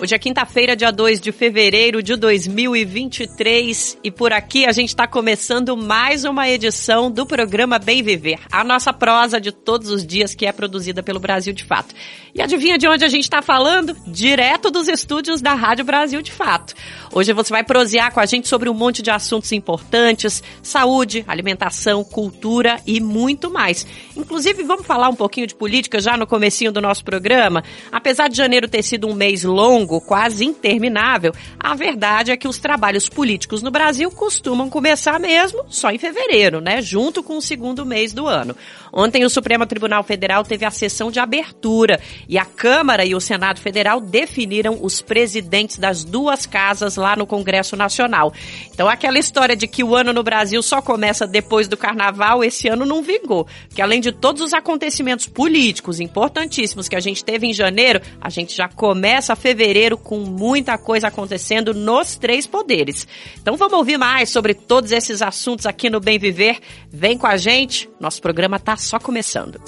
Hoje é quinta-feira, dia 2 de fevereiro de 2023 e por aqui a gente está começando mais uma edição do programa Bem Viver, a nossa prosa de todos os dias que é produzida pelo Brasil de Fato. E adivinha de onde a gente está falando? Direto dos estúdios da Rádio Brasil de Fato. Hoje você vai prosear com a gente sobre um monte de assuntos importantes, saúde, alimentação, cultura e muito mais. Inclusive, vamos falar um pouquinho de política já no comecinho do nosso programa. Apesar de janeiro ter sido um mês longo, quase interminável, a verdade é que os trabalhos políticos no Brasil costumam começar mesmo só em fevereiro, né? Junto com o segundo mês do ano. Ontem o Supremo Tribunal Federal teve a sessão de abertura e a Câmara e o Senado Federal definiram os presidentes das duas casas lá no Congresso Nacional. Então aquela história de que o ano no Brasil só começa depois do carnaval, esse ano não vingou. Porque além de todos os acontecimentos políticos importantíssimos que a gente teve em janeiro, a gente já começa fevereiro com muita coisa acontecendo nos três poderes. Então vamos ouvir mais sobre todos esses assuntos aqui no Bem Viver. Vem com a gente, nosso programa está só começando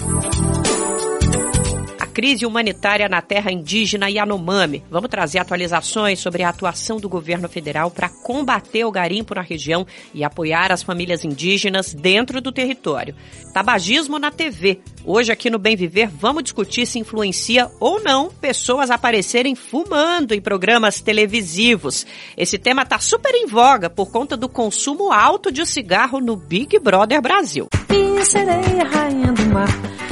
crise humanitária na terra indígena Yanomami. Vamos trazer atualizações sobre a atuação do governo federal para combater o garimpo na região e apoiar as famílias indígenas dentro do território. Tabagismo na TV. Hoje aqui no Bem Viver vamos discutir se influencia ou não pessoas aparecerem fumando em programas televisivos. Esse tema está super em voga por conta do consumo alto de cigarro no Big Brother Brasil. Sereia, rainha do mar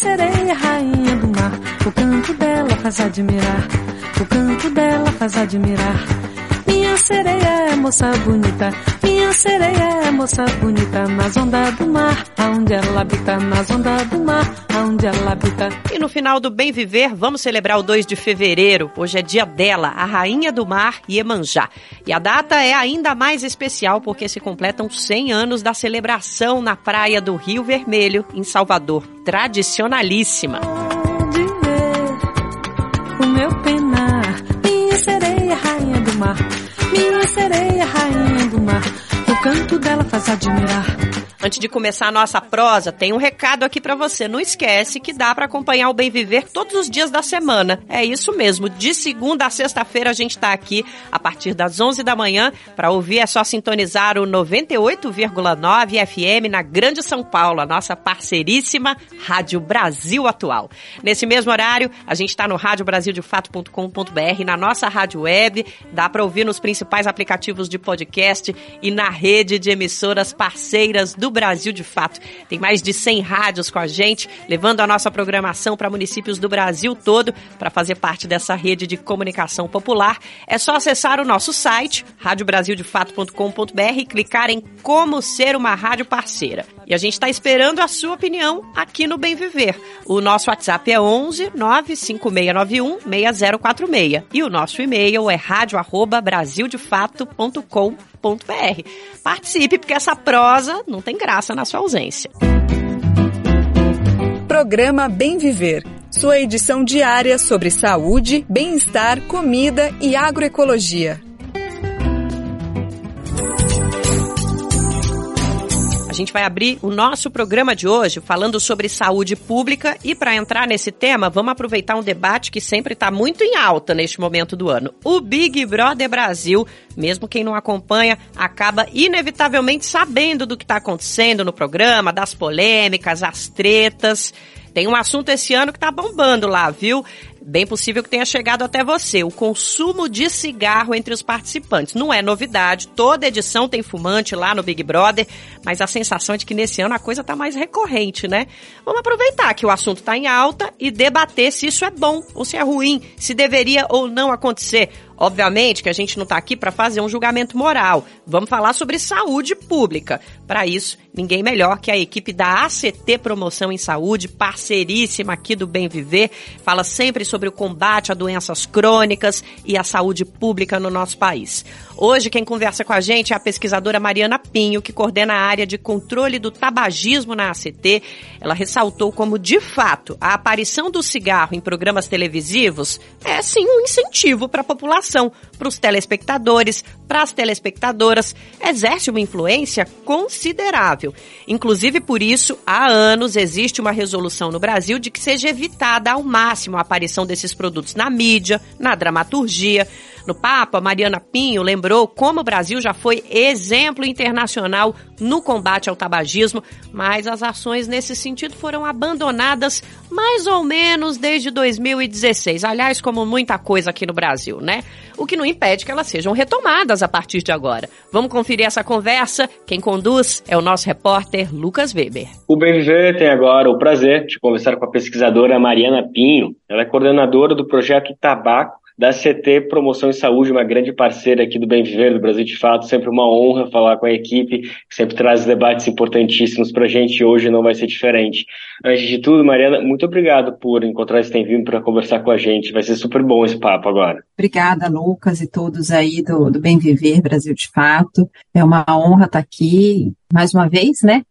sereia, rainha do mar. O canto dela faz admirar. O canto dela faz admirar. Minha sereia é moça bonita. Minha sereia é moça bonita. Nas ondas do mar, aonde ela habita. Nas ondas do mar, aonde ela habita. E no final do Bem Viver, vamos celebrar o 2 de fevereiro. Hoje é dia dela, a rainha do mar, Iemanjá. E a data é ainda mais especial porque se completam 100 anos da celebração na praia do Rio Vermelho, em Salvador tradicionalíssima. Sereia, rainha do mar, o canto dela faz admirar. Antes de começar a nossa prosa, tem um recado aqui para você. Não esquece que dá para acompanhar o Bem Viver todos os dias da semana. É isso mesmo. De segunda a sexta-feira a gente está aqui a partir das 11 da manhã. Para ouvir é só sintonizar o 98,9 FM na Grande São Paulo, a nossa parceiríssima Rádio Brasil Atual. Nesse mesmo horário, a gente está no radiobrasildefato.com.br, na nossa rádio web, dá para ouvir nos principais aplicativos de podcast e na rede de emissoras parceiras do Brasil de fato. Tem mais de 100 rádios com a gente, levando a nossa programação para municípios do Brasil todo. Para fazer parte dessa rede de comunicação popular, é só acessar o nosso site, radiobrasildefato.com.br e clicar em Como Ser uma Rádio Parceira. E a gente está esperando a sua opinião aqui no Bem Viver. O nosso WhatsApp é 11 95691 6046 e o nosso e-mail é Participe porque essa prosa não tem graça na sua ausência. Programa Bem Viver. Sua edição diária sobre saúde, bem-estar, comida e agroecologia. Gente vai abrir o nosso programa de hoje falando sobre saúde pública e para entrar nesse tema, vamos aproveitar um debate que sempre está muito em alta neste momento do ano. O Big Brother Brasil, mesmo quem não acompanha, acaba inevitavelmente sabendo do que está acontecendo no programa, das polêmicas, as tretas. Tem um assunto esse ano que tá bombando lá, viu? Bem possível que tenha chegado até você, o consumo de cigarro entre os participantes. Não é novidade, toda edição tem fumante lá no Big Brother, mas a sensação é de que nesse ano a coisa tá mais recorrente, né? Vamos aproveitar que o assunto tá em alta e debater se isso é bom ou se é ruim, se deveria ou não acontecer. Obviamente que a gente não está aqui para fazer um julgamento moral. Vamos falar sobre saúde pública. Para isso, ninguém melhor que a equipe da ACT Promoção em Saúde, parceiríssima aqui do Bem Viver, fala sempre sobre o combate a doenças crônicas e a saúde pública no nosso país. Hoje, quem conversa com a gente é a pesquisadora Mariana Pinho, que coordena a área de controle do tabagismo na ACT. Ela ressaltou como, de fato, a aparição do cigarro em programas televisivos é, sim, um incentivo para a população, para os telespectadores, para as telespectadoras. Exerce uma influência considerável. Inclusive, por isso, há anos existe uma resolução no Brasil de que seja evitada ao máximo a aparição desses produtos na mídia, na dramaturgia. No papo, a Mariana Pinho lembrou como o Brasil já foi exemplo internacional no combate ao tabagismo, mas as ações nesse sentido foram abandonadas mais ou menos desde 2016. Aliás, como muita coisa aqui no Brasil, né? O que não impede que elas sejam retomadas a partir de agora. Vamos conferir essa conversa. Quem conduz é o nosso repórter Lucas Weber. O Viver tem agora o prazer de conversar com a pesquisadora Mariana Pinho. Ela é coordenadora do projeto Tabaco da CT Promoção e Saúde, uma grande parceira aqui do Bem Viver, do Brasil de Fato. Sempre uma honra falar com a equipe, que sempre traz debates importantíssimos para a gente e hoje não vai ser diferente. Antes de tudo, Mariana, muito obrigado por encontrar esse tempinho para conversar com a gente. Vai ser super bom esse papo agora. Obrigada, Lucas, e todos aí do, do Bem Viver Brasil de Fato. É uma honra estar aqui mais uma vez, né?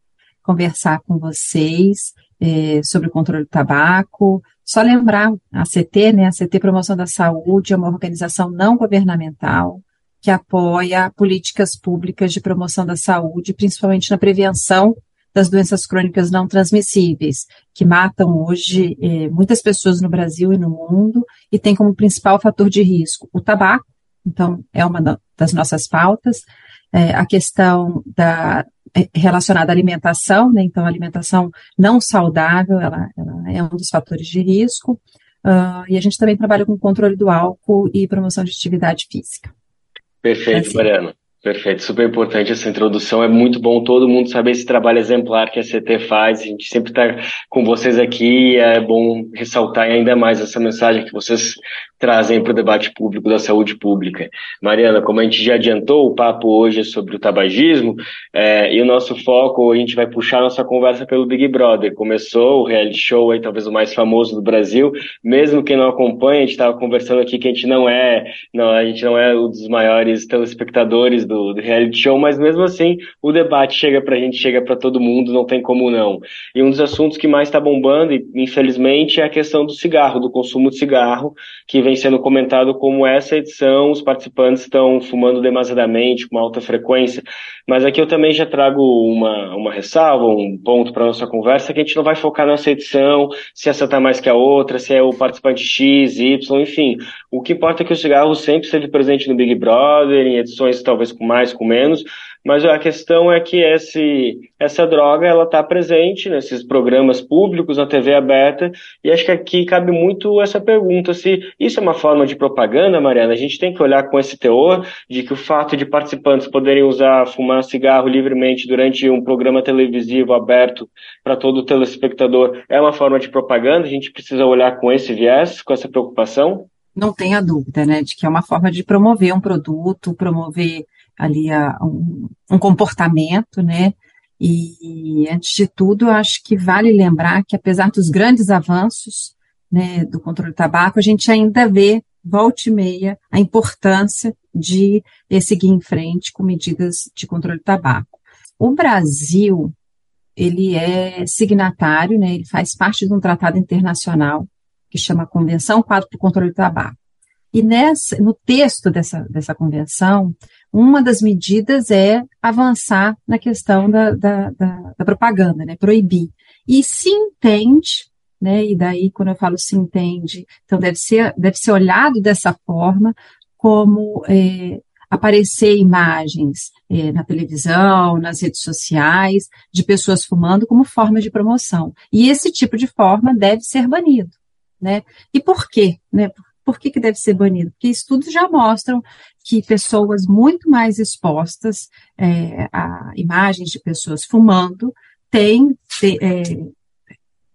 Conversar com vocês é, sobre o controle do tabaco, só lembrar, a CT, né, a CT Promoção da Saúde é uma organização não governamental que apoia políticas públicas de promoção da saúde, principalmente na prevenção das doenças crônicas não transmissíveis, que matam hoje eh, muitas pessoas no Brasil e no mundo e tem como principal fator de risco o tabaco, então é uma das nossas pautas, eh, a questão da relacionada à alimentação, né? Então, a alimentação não saudável, ela, ela é um dos fatores de risco. Uh, e a gente também trabalha com controle do álcool e promoção de atividade física. Perfeito, assim. Mariana. Perfeito, super importante essa introdução. É muito bom todo mundo saber esse trabalho exemplar que a CT faz. A gente sempre está com vocês aqui. É bom ressaltar ainda mais essa mensagem que vocês trazem para o debate público da saúde pública. Mariana, como a gente já adiantou, o papo hoje é sobre o tabagismo é, e o nosso foco, a gente vai puxar nossa conversa pelo Big Brother. Começou o reality show aí, talvez o mais famoso do Brasil. Mesmo quem não acompanha, a gente estava conversando aqui que a gente não é, não, a gente não é um dos maiores telespectadores do, do reality show, mas mesmo assim o debate chega pra gente, chega para todo mundo, não tem como não. E um dos assuntos que mais está bombando, infelizmente, é a questão do cigarro, do consumo de cigarro, que vem sendo comentado como essa edição, os participantes estão fumando demasiadamente, com alta frequência. Mas aqui eu também já trago uma, uma ressalva, um ponto para nossa conversa, que a gente não vai focar nessa edição, se essa está mais que a outra, se é o participante X, Y, enfim. O que importa é que o cigarro sempre esteve presente no Big Brother, em edições talvez com mais, com menos, mas a questão é que esse, essa droga ela está presente nesses programas públicos, na TV aberta, e acho que aqui cabe muito essa pergunta, se isso é uma forma de propaganda, Mariana, a gente tem que olhar com esse teor de que o fato de participantes poderem usar, fumar cigarro livremente durante um programa televisivo aberto para todo telespectador é uma forma de propaganda, a gente precisa olhar com esse viés, com essa preocupação? Não tenha dúvida, né, de que é uma forma de promover um produto, promover ali a, um, um comportamento, né? E, antes de tudo, acho que vale lembrar que, apesar dos grandes avanços né, do controle do tabaco, a gente ainda vê, volta e meia, a importância de seguir em frente com medidas de controle do tabaco. O Brasil, ele é signatário, né, ele faz parte de um tratado internacional que chama Convenção Quadro para o Controle do Tabaco. E nessa, no texto dessa, dessa convenção, uma das medidas é avançar na questão da, da, da, da propaganda, né, proibir. E se entende, né, e daí quando eu falo se entende, então deve ser, deve ser olhado dessa forma, como é, aparecer imagens é, na televisão, nas redes sociais, de pessoas fumando como forma de promoção. E esse tipo de forma deve ser banido. Né? E por quê? Né? Por que, que deve ser banido? Porque estudos já mostram que pessoas muito mais expostas é, a imagens de pessoas fumando têm é,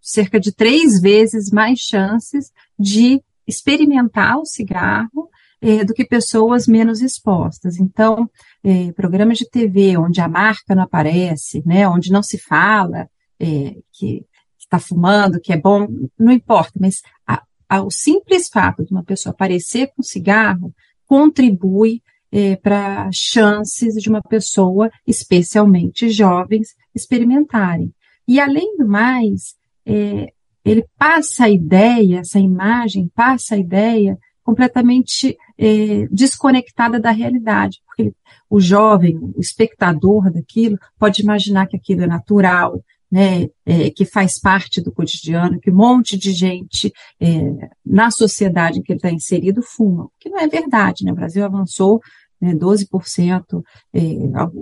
cerca de três vezes mais chances de experimentar o cigarro é, do que pessoas menos expostas. Então, é, programas de TV onde a marca não aparece, né, onde não se fala é, que está fumando, que é bom, não importa, mas a, o simples fato de uma pessoa aparecer com cigarro contribui é, para chances de uma pessoa, especialmente jovens, experimentarem. E além do mais, é, ele passa a ideia, essa imagem passa a ideia completamente é, desconectada da realidade, porque o jovem, o espectador daquilo, pode imaginar que aquilo é natural, né, é, que faz parte do cotidiano, que um monte de gente é, na sociedade em que ele está inserido fuma, o que não é verdade, né? O Brasil avançou né, 12%, é,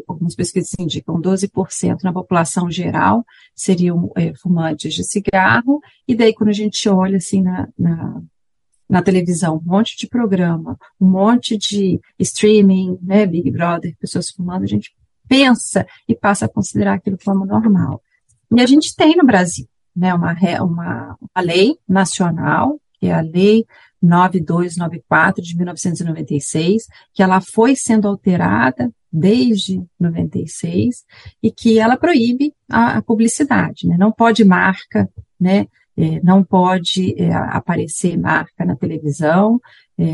algumas pesquisas indicam 12% na população geral seriam é, fumantes de cigarro, e daí quando a gente olha assim na, na, na, televisão, um monte de programa, um monte de streaming, né, Big Brother, pessoas fumando, a gente pensa e passa a considerar aquilo como normal. E a gente tem no Brasil, né, uma, uma, uma lei nacional, que é a Lei 9294 de 1996, que ela foi sendo alterada desde 96 e que ela proíbe a, a publicidade, né? Não pode marca, né? É, não pode é, aparecer marca na televisão é,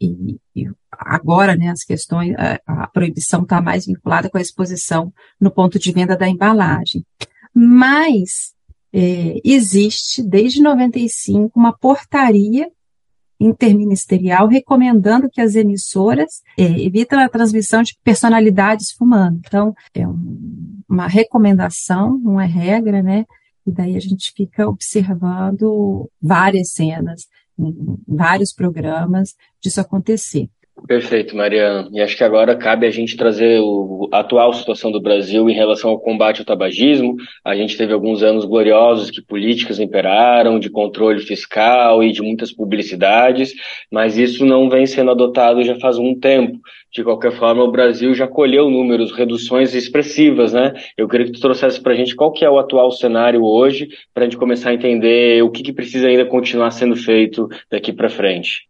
e, e, agora, né, as questões, a, a proibição está mais vinculada com a exposição no ponto de venda da embalagem. Mas é, existe desde 95 uma portaria interministerial recomendando que as emissoras é, evitem a transmissão de personalidades fumando. Então, é um, uma recomendação, não é regra, né? E daí a gente fica observando várias cenas, vários programas disso acontecer. Perfeito, Mariana. E acho que agora cabe a gente trazer o, a atual situação do Brasil em relação ao combate ao tabagismo. A gente teve alguns anos gloriosos que políticas imperaram, de controle fiscal e de muitas publicidades, mas isso não vem sendo adotado já faz um tempo. De qualquer forma, o Brasil já colheu números, reduções expressivas, né? Eu queria que tu trouxesse para a gente qual que é o atual cenário hoje, para a gente começar a entender o que, que precisa ainda continuar sendo feito daqui para frente.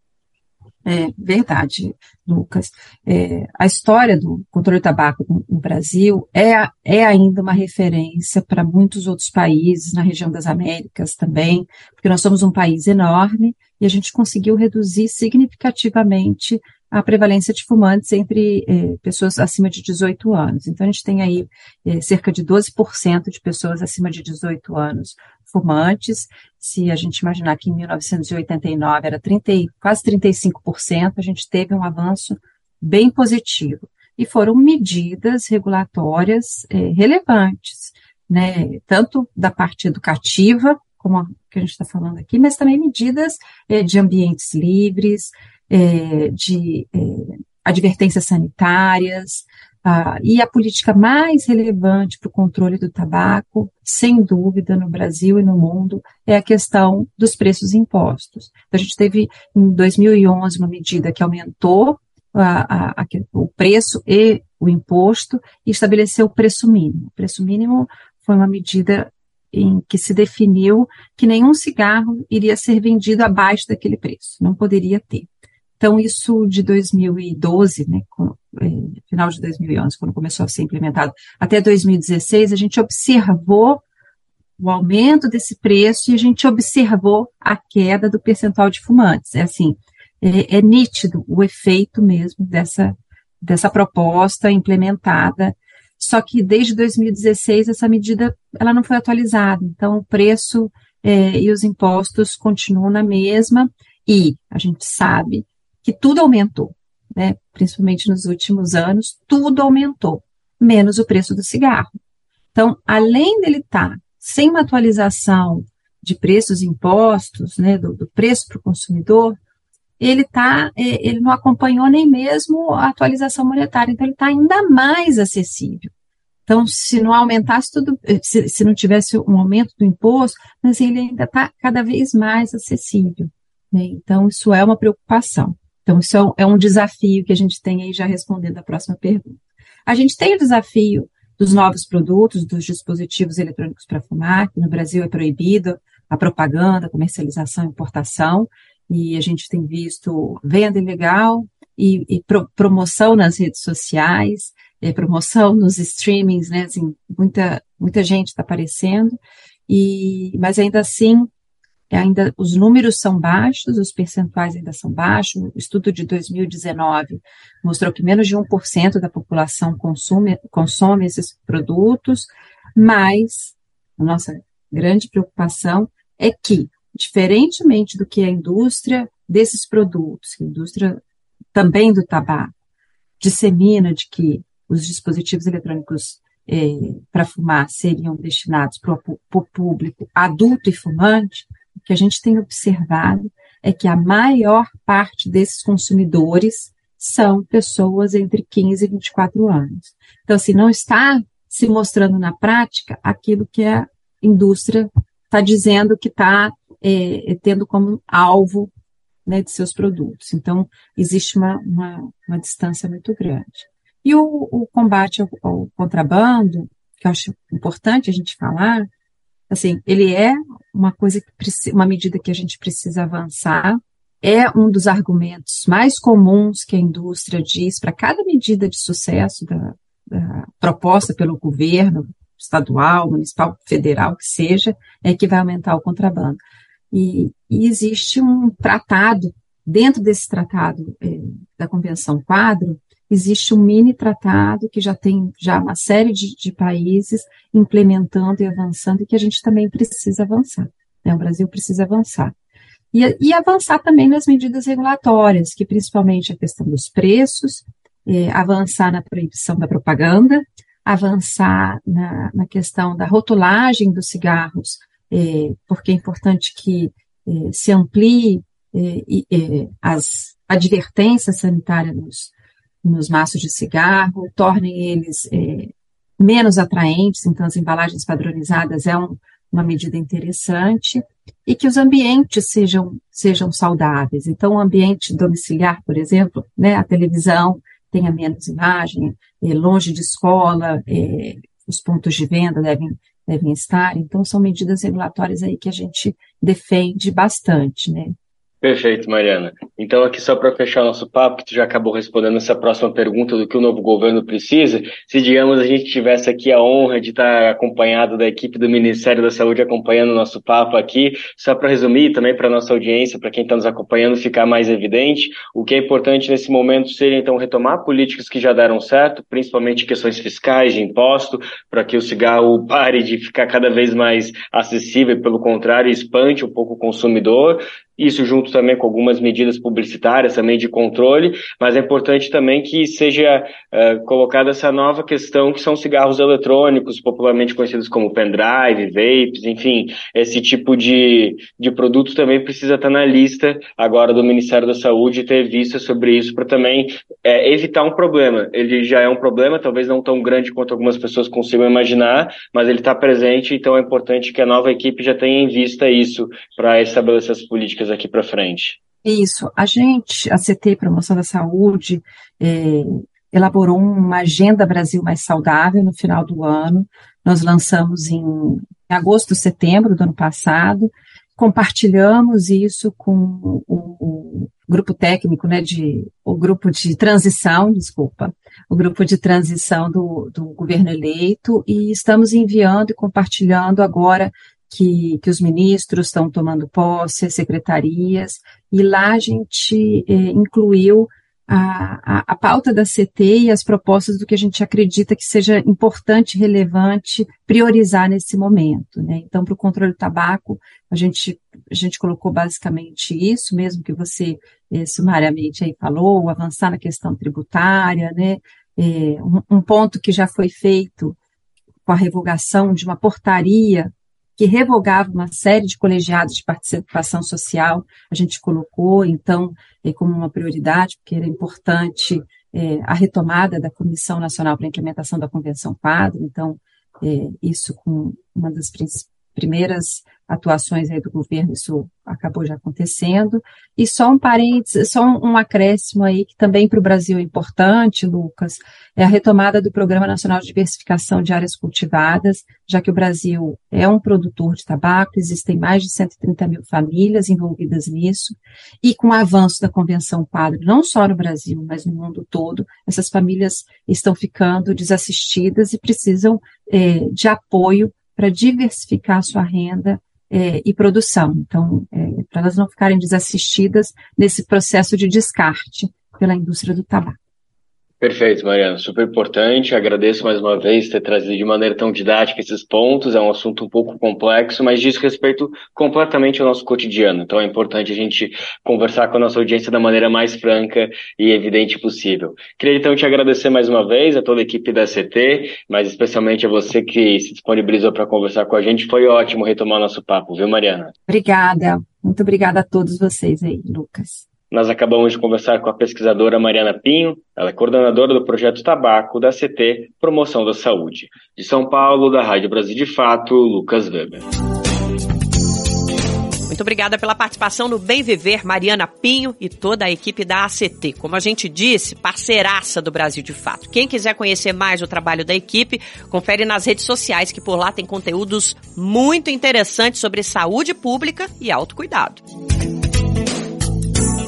É verdade, Lucas. É, a história do controle do tabaco no Brasil é, é ainda uma referência para muitos outros países, na região das Américas também, porque nós somos um país enorme e a gente conseguiu reduzir significativamente a prevalência de fumantes entre eh, pessoas acima de 18 anos. Então, a gente tem aí eh, cerca de 12% de pessoas acima de 18 anos fumantes. Se a gente imaginar que em 1989 era 30, quase 35%, a gente teve um avanço bem positivo. E foram medidas regulatórias eh, relevantes, né, tanto da parte educativa, como a que a gente está falando aqui, mas também medidas de ambientes livres, é, de é, advertências sanitárias, ah, e a política mais relevante para o controle do tabaco, sem dúvida, no Brasil e no mundo, é a questão dos preços impostos. Então, a gente teve, em 2011, uma medida que aumentou a, a, a, o preço e o imposto e estabeleceu o preço mínimo. O preço mínimo foi uma medida em que se definiu que nenhum cigarro iria ser vendido abaixo daquele preço, não poderia ter. Então, isso de 2012, né, com, é, final de 2011, quando começou a ser implementado, até 2016, a gente observou o aumento desse preço e a gente observou a queda do percentual de fumantes. É assim, é, é nítido o efeito mesmo dessa, dessa proposta implementada. Só que desde 2016 essa medida ela não foi atualizada. Então, o preço é, e os impostos continuam na mesma e a gente sabe que tudo aumentou, né? principalmente nos últimos anos, tudo aumentou, menos o preço do cigarro. Então, além dele estar tá sem uma atualização de preços impostos, né, do, do preço para o consumidor, ele tá, é, ele não acompanhou nem mesmo a atualização monetária, então ele está ainda mais acessível. Então, se não aumentasse tudo, se, se não tivesse um aumento do imposto, mas ele ainda está cada vez mais acessível. Né? Então, isso é uma preocupação. Então, isso é, é um desafio que a gente tem aí já respondendo a próxima pergunta. A gente tem o desafio dos novos produtos, dos dispositivos eletrônicos para fumar, que no Brasil é proibido a propaganda, a comercialização e importação. e a gente tem visto venda ilegal e, e pro, promoção nas redes sociais, é, promoção nos streamings, né? Assim, muita, muita gente está aparecendo, e, mas ainda assim, ainda os números são baixos, os percentuais ainda são baixos. O estudo de 2019 mostrou que menos de 1% da população consome, consome esses produtos, mas a nossa grande preocupação é que, diferentemente do que a indústria desses produtos, a indústria também do tabaco, dissemina de que os dispositivos eletrônicos é, para fumar seriam destinados para o público adulto e fumante, o que a gente tem observado é que a maior parte desses consumidores são pessoas entre 15 e 24 anos. Então, assim, não está se mostrando na prática aquilo que a indústria está dizendo que está é, tendo como alvo né, de seus produtos. Então, existe uma, uma, uma distância muito grande. E o, o combate ao, ao, contrabando, que eu acho importante a gente falar, assim, ele é uma coisa que uma medida que a gente precisa avançar. É um dos argumentos mais comuns que a indústria diz para cada medida de sucesso da, da proposta pelo governo estadual, municipal, federal, que seja, é que vai aumentar o contrabando. E, e existe um tratado, dentro desse tratado é, da Convenção Quadro, existe um mini tratado que já tem já uma série de, de países implementando e avançando e que a gente também precisa avançar. Né? O Brasil precisa avançar. E, e, avançar também nas medidas regulatórias, que principalmente a questão dos preços, é, avançar na proibição da propaganda, avançar na, na questão da rotulagem dos cigarros, é, porque é importante que é, se amplie as advertências sanitárias nos, nos maços de cigarro, tornem eles é, menos atraentes, então as embalagens padronizadas é um, uma medida interessante, e que os ambientes sejam, sejam saudáveis. Então, o ambiente domiciliar, por exemplo, né, a televisão tenha menos imagem, é, longe de escola, é, os pontos de venda devem, devem estar. Então, são medidas regulatórias aí que a gente defende bastante, né? Perfeito, Mariana. Então, aqui só para fechar nosso papo, que tu já acabou respondendo essa próxima pergunta do que o novo governo precisa, se, digamos, a gente tivesse aqui a honra de estar acompanhado da equipe do Ministério da Saúde acompanhando o nosso papo aqui, só para resumir também para a nossa audiência, para quem está nos acompanhando, ficar mais evidente, o que é importante nesse momento seria, então, retomar políticas que já deram certo, principalmente questões fiscais, de imposto, para que o cigarro pare de ficar cada vez mais acessível pelo contrário, espante um pouco o consumidor, isso junto também com algumas medidas publicitárias também de controle, mas é importante também que seja uh, colocada essa nova questão que são cigarros eletrônicos, popularmente conhecidos como pendrive, vapes, enfim, esse tipo de, de produto também precisa estar na lista agora do Ministério da Saúde ter vista sobre isso para também é, evitar um problema. Ele já é um problema, talvez não tão grande quanto algumas pessoas consigam imaginar, mas ele está presente, então é importante que a nova equipe já tenha em vista isso para estabelecer as políticas aqui para frente. Isso. A gente, a CT Promoção da Saúde, é, elaborou uma Agenda Brasil Mais Saudável no final do ano. Nós lançamos em agosto, setembro do ano passado. Compartilhamos isso com o, o grupo técnico, né, de, o grupo de transição, desculpa, o grupo de transição do, do governo eleito e estamos enviando e compartilhando agora que, que os ministros estão tomando posse, as secretarias, e lá a gente é, incluiu a, a, a, pauta da CT e as propostas do que a gente acredita que seja importante, relevante, priorizar nesse momento. Né? Então, para o controle do tabaco, a gente, a gente colocou basicamente isso, mesmo que você é, sumariamente aí falou, avançar na questão tributária, né? É, um, um ponto que já foi feito com a revogação de uma portaria que revogava uma série de colegiados de participação social, a gente colocou, então, é, como uma prioridade, porque era importante é, a retomada da Comissão Nacional para a Implementação da Convenção Quadro, então, é, isso com uma das primeiras atuações aí do governo, isso acabou já acontecendo. E só um parênteses, só um, acréscimo aí, que também para o Brasil é importante, Lucas, é a retomada do Programa Nacional de Diversificação de Áreas Cultivadas, já que o Brasil é um produtor de tabaco, existem mais de 130 mil famílias envolvidas nisso, e com o avanço da Convenção Quadro, não só no Brasil, mas no mundo todo, essas famílias estão ficando desassistidas e precisam é, de apoio para diversificar sua renda é, e produção. Então, é, para elas não ficarem desassistidas nesse processo de descarte pela indústria do tabaco. Perfeito, Mariana, super importante. Agradeço mais uma vez ter trazido de maneira tão didática esses pontos. É um assunto um pouco complexo, mas diz respeito completamente ao nosso cotidiano. Então é importante a gente conversar com a nossa audiência da maneira mais franca e evidente possível. Queria então te agradecer mais uma vez a toda a equipe da CT, mas especialmente a você que se disponibilizou para conversar com a gente. Foi ótimo retomar nosso papo, viu, Mariana? Obrigada. Muito obrigada a todos vocês aí, Lucas. Nós acabamos de conversar com a pesquisadora Mariana Pinho, ela é coordenadora do projeto Tabaco da CT Promoção da Saúde. De São Paulo, da Rádio Brasil de Fato, Lucas Weber. Muito obrigada pela participação no Bem Viver, Mariana Pinho e toda a equipe da ACT. Como a gente disse, parceiraça do Brasil de Fato. Quem quiser conhecer mais o trabalho da equipe, confere nas redes sociais que por lá tem conteúdos muito interessantes sobre saúde pública e autocuidado.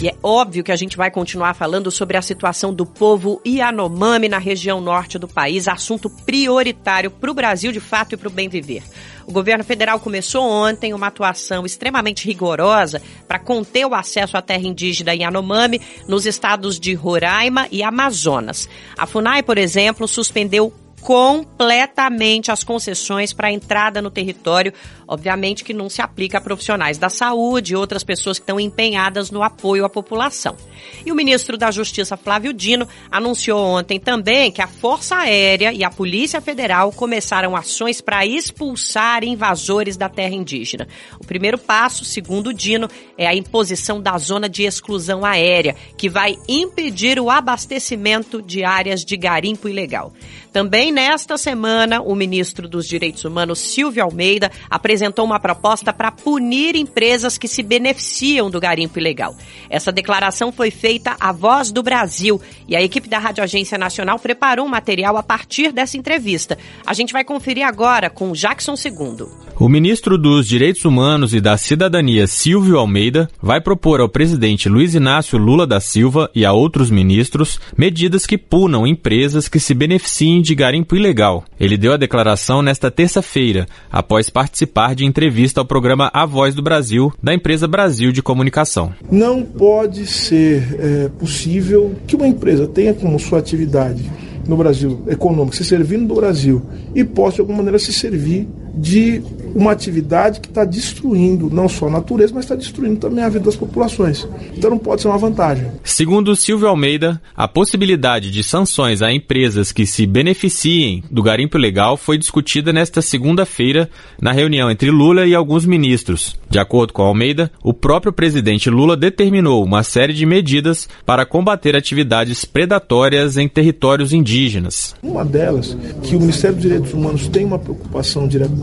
E é óbvio que a gente vai continuar falando sobre a situação do povo Yanomami na região norte do país, assunto prioritário para o Brasil de fato e para o bem viver. O governo federal começou ontem uma atuação extremamente rigorosa para conter o acesso à terra indígena Yanomami nos estados de Roraima e Amazonas. A FUNAI, por exemplo, suspendeu completamente as concessões para entrada no território Obviamente que não se aplica a profissionais da saúde e outras pessoas que estão empenhadas no apoio à população. E o ministro da Justiça, Flávio Dino, anunciou ontem também que a Força Aérea e a Polícia Federal começaram ações para expulsar invasores da terra indígena. O primeiro passo, segundo Dino, é a imposição da zona de exclusão aérea, que vai impedir o abastecimento de áreas de garimpo ilegal. Também nesta semana, o ministro dos Direitos Humanos, Silvio Almeida, apresentou uma proposta para punir empresas que se beneficiam do garimpo ilegal. Essa declaração foi feita à Voz do Brasil e a equipe da Rádio Agência Nacional preparou um material a partir dessa entrevista. A gente vai conferir agora com Jackson Segundo. O ministro dos Direitos Humanos e da Cidadania, Silvio Almeida, vai propor ao presidente Luiz Inácio Lula da Silva e a outros ministros medidas que punam empresas que se beneficiem de garimpo ilegal. Ele deu a declaração nesta terça-feira, após participar de entrevista ao programa A Voz do Brasil, da empresa Brasil de Comunicação. Não pode ser é, possível que uma empresa tenha como sua atividade no Brasil econômica se servindo do Brasil e possa de alguma maneira se servir de uma atividade que está destruindo não só a natureza, mas está destruindo também a vida das populações. Então não pode ser uma vantagem. Segundo Silvio Almeida, a possibilidade de sanções a empresas que se beneficiem do garimpo ilegal foi discutida nesta segunda-feira na reunião entre Lula e alguns ministros. De acordo com Almeida, o próprio presidente Lula determinou uma série de medidas para combater atividades predatórias em territórios indígenas. Uma delas, que o Ministério dos Direitos Humanos tem uma preocupação direta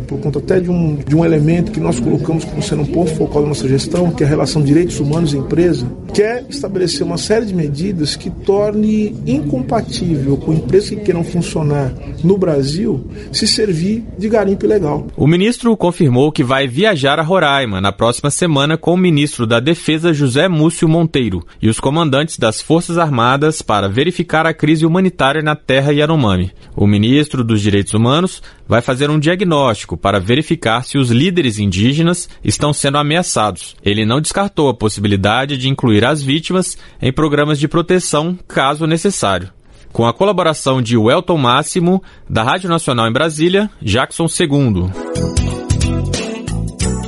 por conta até de um, de um elemento que nós colocamos como sendo um ponto focal da nossa gestão, que é a relação direitos humanos e empresa, quer estabelecer uma série de medidas que torne incompatível com empresas que queiram funcionar no Brasil se servir de garimpo ilegal. O ministro confirmou que vai viajar a Roraima na próxima semana com o ministro da Defesa José Múcio Monteiro e os comandantes das Forças Armadas para verificar a crise humanitária na terra Yanomami. O ministro dos Direitos Humanos vai fazer um diagnóstico para verificar se os líderes indígenas estão sendo ameaçados. Ele não descartou a possibilidade de incluir as vítimas em programas de proteção, caso necessário. Com a colaboração de Welton Máximo, da Rádio Nacional em Brasília, Jackson II.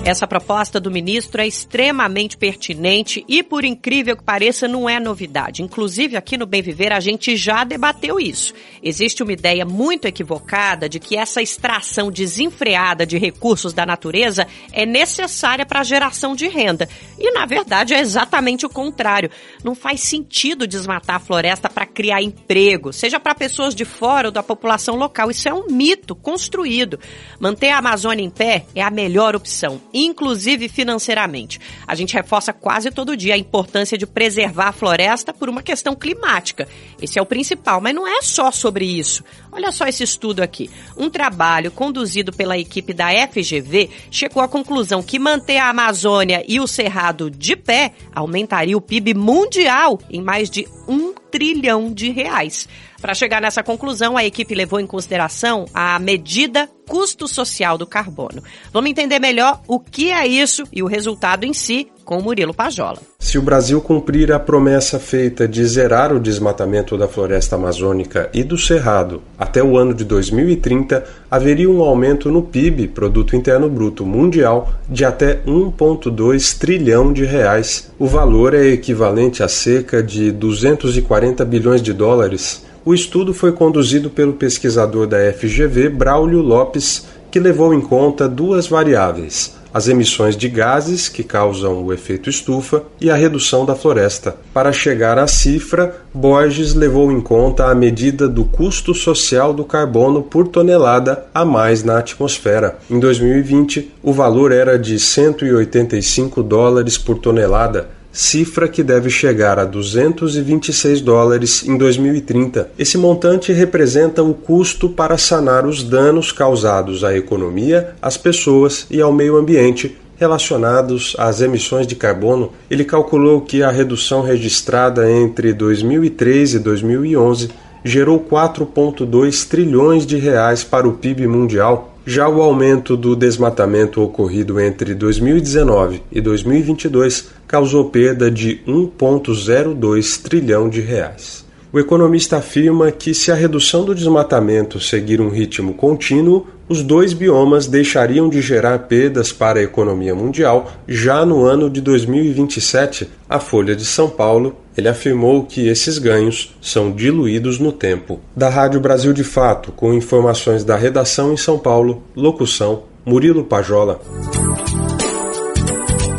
Essa proposta do ministro é extremamente pertinente e, por incrível que pareça, não é novidade. Inclusive, aqui no Bem Viver, a gente já debateu isso. Existe uma ideia muito equivocada de que essa extração desenfreada de recursos da natureza é necessária para a geração de renda. E, na verdade, é exatamente o contrário. Não faz sentido desmatar a floresta para criar emprego, seja para pessoas de fora ou da população local. Isso é um mito construído. Manter a Amazônia em pé é a melhor opção, inclusive financeiramente. A gente reforça quase todo dia a importância de preservar a floresta por uma questão climática. Esse é o principal, mas não é só sobre isso. Olha só esse estudo aqui. Um trabalho conduzido pela equipe da FGV chegou à conclusão que manter a Amazônia e o Cerrado de pé aumentaria o PIB mundial em mais de um trilhão de reais. Para chegar nessa conclusão, a equipe levou em consideração a medida custo social do carbono. Vamos entender melhor o que é isso e o resultado em si com o Murilo Pajola. Se o Brasil cumprir a promessa feita de zerar o desmatamento da floresta amazônica e do cerrado até o ano de 2030, haveria um aumento no PIB, produto interno bruto mundial, de até 1.2 trilhão de reais. O valor é equivalente a cerca de 240 bilhões de dólares. O estudo foi conduzido pelo pesquisador da FGV, Braulio Lopes, que levou em conta duas variáveis: as emissões de gases que causam o efeito estufa e a redução da floresta. Para chegar à cifra, Borges levou em conta a medida do custo social do carbono por tonelada a mais na atmosfera. Em 2020, o valor era de 185 dólares por tonelada cifra que deve chegar a 226 dólares em 2030. Esse montante representa o custo para sanar os danos causados à economia, às pessoas e ao meio ambiente relacionados às emissões de carbono. Ele calculou que a redução registrada entre 2003 e 2011 gerou 4,2 trilhões de reais para o PIB mundial já o aumento do desmatamento ocorrido entre 2019 e 2022 causou perda de 1,02 trilhão de reais. O economista afirma que se a redução do desmatamento seguir um ritmo contínuo, os dois biomas deixariam de gerar perdas para a economia mundial já no ano de 2027. A Folha de São Paulo, ele afirmou que esses ganhos são diluídos no tempo. Da Rádio Brasil de Fato, com informações da redação em São Paulo, locução Murilo Pajola.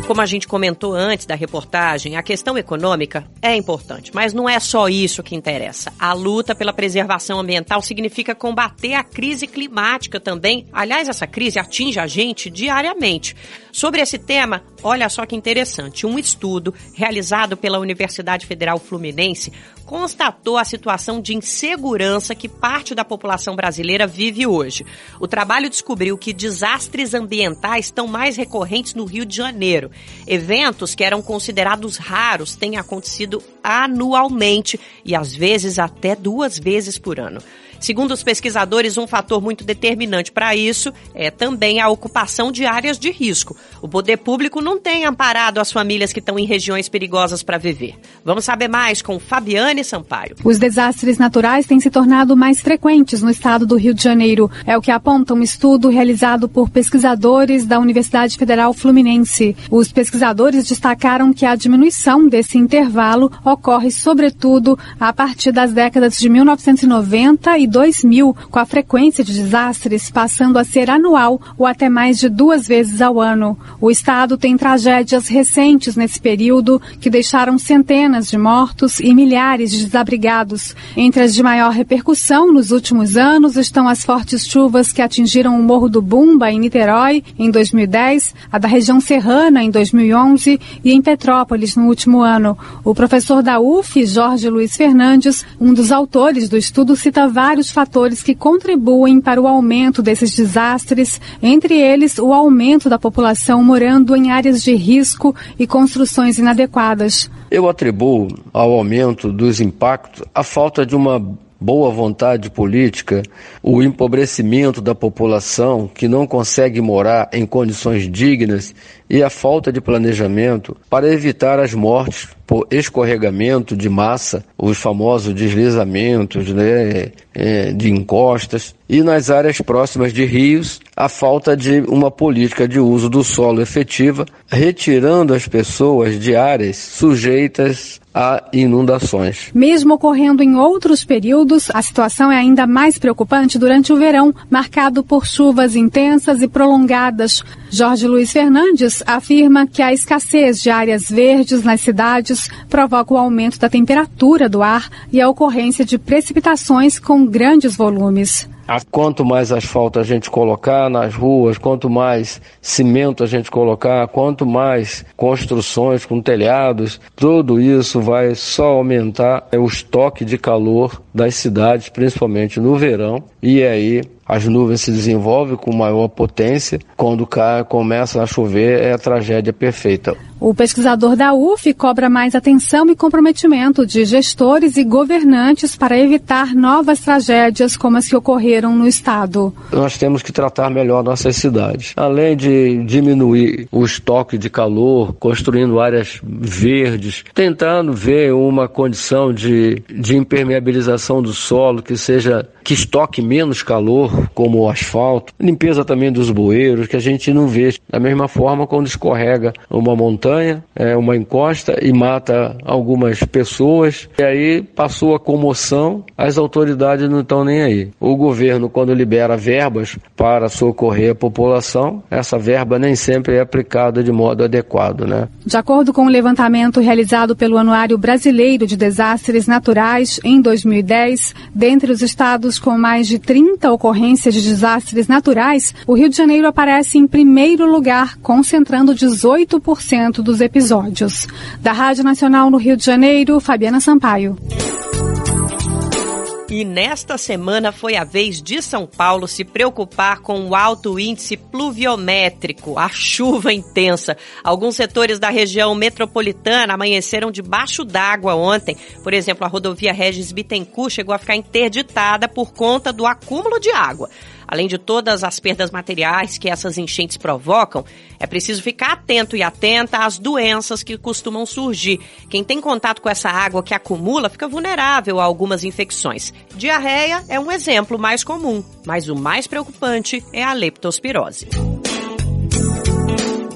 Como a gente comentou antes da reportagem, a questão econômica é importante, mas não é só isso que interessa. A luta pela preservação ambiental significa combater a crise climática também. Aliás, essa crise atinge a gente diariamente. Sobre esse tema, olha só que interessante. Um estudo realizado pela Universidade Federal Fluminense constatou a situação de insegurança que parte da população brasileira vive hoje. O trabalho descobriu que desastres ambientais estão mais recorrentes no Rio de Janeiro. Eventos que eram considerados raros têm acontecido anualmente e às vezes até duas vezes por ano. Segundo os pesquisadores, um fator muito determinante para isso é também a ocupação de áreas de risco. O poder público não tem amparado as famílias que estão em regiões perigosas para viver. Vamos saber mais com Fabiane Sampaio. Os desastres naturais têm se tornado mais frequentes no estado do Rio de Janeiro. É o que aponta um estudo realizado por pesquisadores da Universidade Federal Fluminense. Os pesquisadores destacaram que a diminuição desse intervalo ocorre, sobretudo, a partir das décadas de 1990 e 2000, com a frequência de desastres passando a ser anual ou até mais de duas vezes ao ano. O Estado tem tragédias recentes nesse período que deixaram centenas de mortos e milhares de desabrigados. Entre as de maior repercussão nos últimos anos estão as fortes chuvas que atingiram o Morro do Bumba, em Niterói, em 2010, a da região serrana, em 2011 e em Petrópolis, no último ano. O professor da UF, Jorge Luiz Fernandes, um dos autores do estudo, cita vários vários fatores que contribuem para o aumento desses desastres, entre eles o aumento da população morando em áreas de risco e construções inadequadas. Eu atribuo ao aumento dos impactos a falta de uma boa vontade política, o empobrecimento da população que não consegue morar em condições dignas e a falta de planejamento para evitar as mortes por escorregamento de massa, os famosos deslizamentos né, é, de encostas, e nas áreas próximas de rios, a falta de uma política de uso do solo efetiva, retirando as pessoas de áreas sujeitas a inundações. Mesmo ocorrendo em outros períodos, a situação é ainda mais preocupante durante o verão, marcado por chuvas intensas e prolongadas. Jorge Luiz Fernandes afirma que a escassez de áreas verdes nas cidades provoca o aumento da temperatura do ar e a ocorrência de precipitações com grandes volumes. Quanto mais asfalto a gente colocar nas ruas, quanto mais cimento a gente colocar, quanto mais construções com telhados, tudo isso vai só aumentar o estoque de calor das cidades, principalmente no verão, e aí as nuvens se desenvolvem com maior potência. Quando começa a chover, é a tragédia perfeita. O pesquisador da UF cobra mais atenção e comprometimento de gestores e governantes para evitar novas tragédias como as que ocorreram no estado. Nós temos que tratar melhor nossas cidades. Além de diminuir o estoque de calor, construindo áreas verdes, tentando ver uma condição de, de impermeabilização do solo que seja que estoque menos calor, como o asfalto, limpeza também dos bueiros, que a gente não vê. Da mesma forma, quando escorrega uma montanha, é uma encosta e mata algumas pessoas, e aí passou a comoção, as autoridades não estão nem aí. O governo, quando libera verbas para socorrer a população, essa verba nem sempre é aplicada de modo adequado, né? De acordo com o levantamento realizado pelo Anuário Brasileiro de Desastres Naturais em 2010, dentre os estados com mais de 30 ocorrências de desastres naturais, o Rio de Janeiro aparece em primeiro lugar, concentrando 18% dos episódios. Da Rádio Nacional no Rio de Janeiro, Fabiana Sampaio. E nesta semana foi a vez de São Paulo se preocupar com o alto índice pluviométrico, a chuva intensa. Alguns setores da região metropolitana amanheceram debaixo d'água ontem. Por exemplo, a rodovia Regis Bittencourt chegou a ficar interditada por conta do acúmulo de água. Além de todas as perdas materiais que essas enchentes provocam, é preciso ficar atento e atenta às doenças que costumam surgir. Quem tem contato com essa água que acumula fica vulnerável a algumas infecções. Diarreia é um exemplo mais comum, mas o mais preocupante é a leptospirose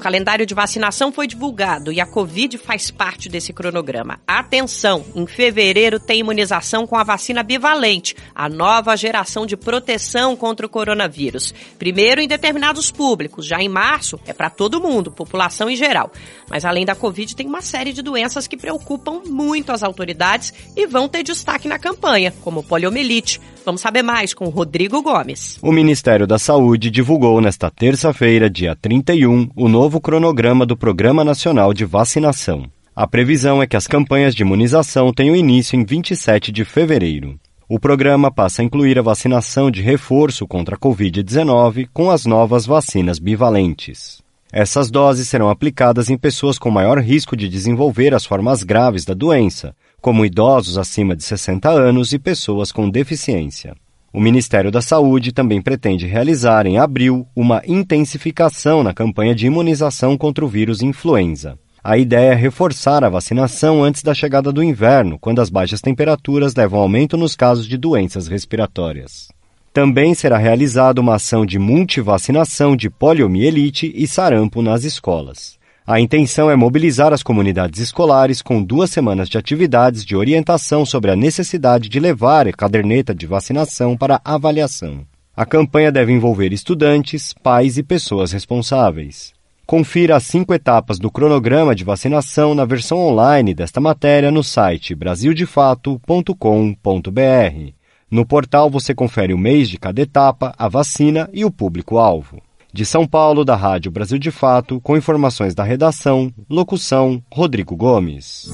calendário de vacinação foi divulgado e a Covid faz parte desse cronograma. Atenção! Em fevereiro tem imunização com a vacina bivalente, a nova geração de proteção contra o coronavírus. Primeiro em determinados públicos, já em março é para todo mundo, população em geral. Mas além da Covid, tem uma série de doenças que preocupam muito as autoridades e vão ter destaque na campanha, como poliomielite. Vamos saber mais com Rodrigo Gomes. O Ministério da Saúde divulgou nesta terça-feira, dia 31, o novo cronograma do Programa Nacional de Vacinação. A previsão é que as campanhas de imunização tenham início em 27 de fevereiro. O programa passa a incluir a vacinação de reforço contra a Covid-19 com as novas vacinas bivalentes. Essas doses serão aplicadas em pessoas com maior risco de desenvolver as formas graves da doença, como idosos acima de 60 anos e pessoas com deficiência. O Ministério da Saúde também pretende realizar em abril uma intensificação na campanha de imunização contra o vírus influenza. A ideia é reforçar a vacinação antes da chegada do inverno, quando as baixas temperaturas levam aumento nos casos de doenças respiratórias. Também será realizada uma ação de multivacinação de poliomielite e sarampo nas escolas. A intenção é mobilizar as comunidades escolares com duas semanas de atividades de orientação sobre a necessidade de levar a caderneta de vacinação para avaliação. A campanha deve envolver estudantes, pais e pessoas responsáveis. Confira as cinco etapas do cronograma de vacinação na versão online desta matéria no site brasildefato.com.br. No portal você confere o mês de cada etapa, a vacina e o público-alvo. De São Paulo, da Rádio Brasil de Fato, com informações da redação, locução, Rodrigo Gomes.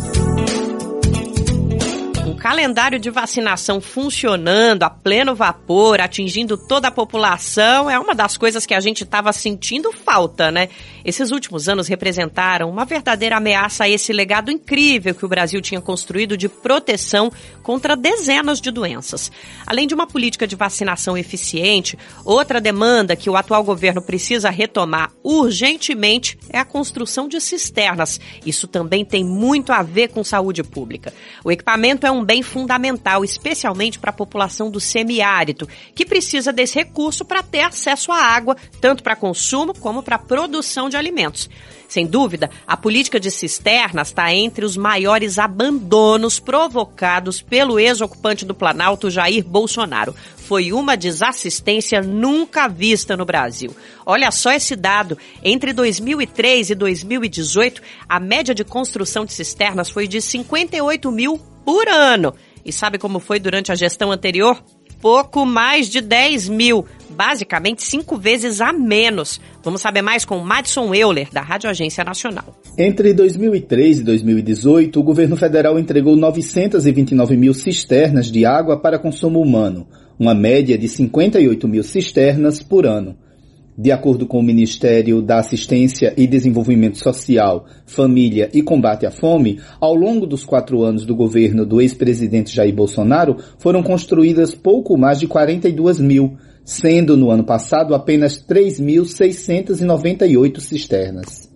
Calendário de vacinação funcionando a pleno vapor, atingindo toda a população, é uma das coisas que a gente estava sentindo falta, né? Esses últimos anos representaram uma verdadeira ameaça a esse legado incrível que o Brasil tinha construído de proteção contra dezenas de doenças. Além de uma política de vacinação eficiente, outra demanda que o atual governo precisa retomar urgentemente é a construção de cisternas. Isso também tem muito a ver com saúde pública. O equipamento é um bem fundamental, especialmente para a população do semiárido, que precisa desse recurso para ter acesso à água, tanto para consumo como para produção de alimentos. Sem dúvida, a política de cisternas está entre os maiores abandonos provocados pelo ex-ocupante do Planalto, Jair Bolsonaro. Foi uma desassistência nunca vista no Brasil. Olha só esse dado. Entre 2003 e 2018, a média de construção de cisternas foi de 58 mil por ano. E sabe como foi durante a gestão anterior? Pouco mais de 10 mil basicamente cinco vezes a menos. Vamos saber mais com Madison Euler, da Rádio Agência Nacional. Entre 2003 e 2018, o governo federal entregou 929 mil cisternas de água para consumo humano, uma média de 58 mil cisternas por ano. De acordo com o Ministério da Assistência e Desenvolvimento Social, Família e Combate à Fome, ao longo dos quatro anos do governo do ex-presidente Jair Bolsonaro, foram construídas pouco mais de 42 mil, sendo no ano passado apenas 3.698 cisternas.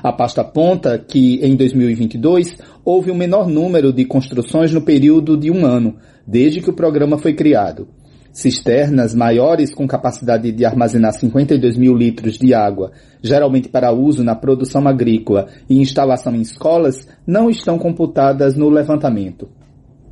A pasta aponta que em 2022 houve o um menor número de construções no período de um ano, desde que o programa foi criado. Cisternas maiores com capacidade de armazenar 52 mil litros de água, geralmente para uso na produção agrícola e instalação em escolas, não estão computadas no levantamento.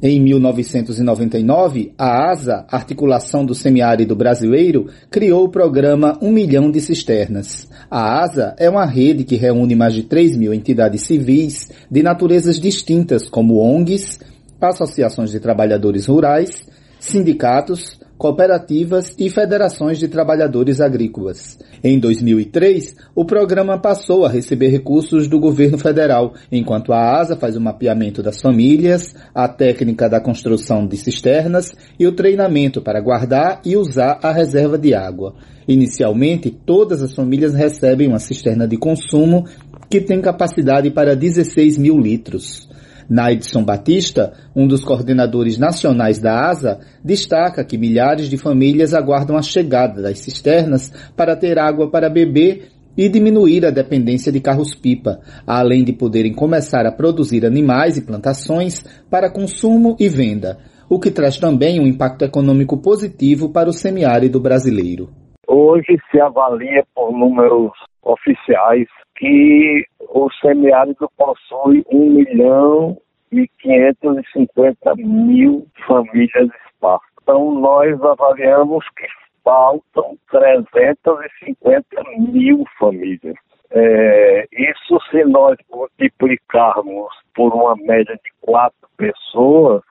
Em 1999, a ASA, Articulação do Semiárido Brasileiro, criou o programa 1 milhão de cisternas. A ASA é uma rede que reúne mais de 3 mil entidades civis de naturezas distintas, como ONGs, associações de trabalhadores rurais, sindicatos, cooperativas e federações de trabalhadores agrícolas. Em 2003, o programa passou a receber recursos do governo federal, enquanto a ASA faz o mapeamento das famílias, a técnica da construção de cisternas e o treinamento para guardar e usar a reserva de água. Inicialmente, todas as famílias recebem uma cisterna de consumo que tem capacidade para 16 mil litros. Naidson Batista, um dos coordenadores nacionais da ASA, destaca que milhares de famílias aguardam a chegada das cisternas para ter água para beber e diminuir a dependência de carros-pipa, além de poderem começar a produzir animais e plantações para consumo e venda, o que traz também um impacto econômico positivo para o semiárido brasileiro. Hoje se avalia por números oficiais que o semiárido possui 1 milhão e 550 mil famílias esparsas. Então, nós avaliamos que faltam 350 mil famílias. É, isso se nós multiplicarmos por uma média de quatro pessoas,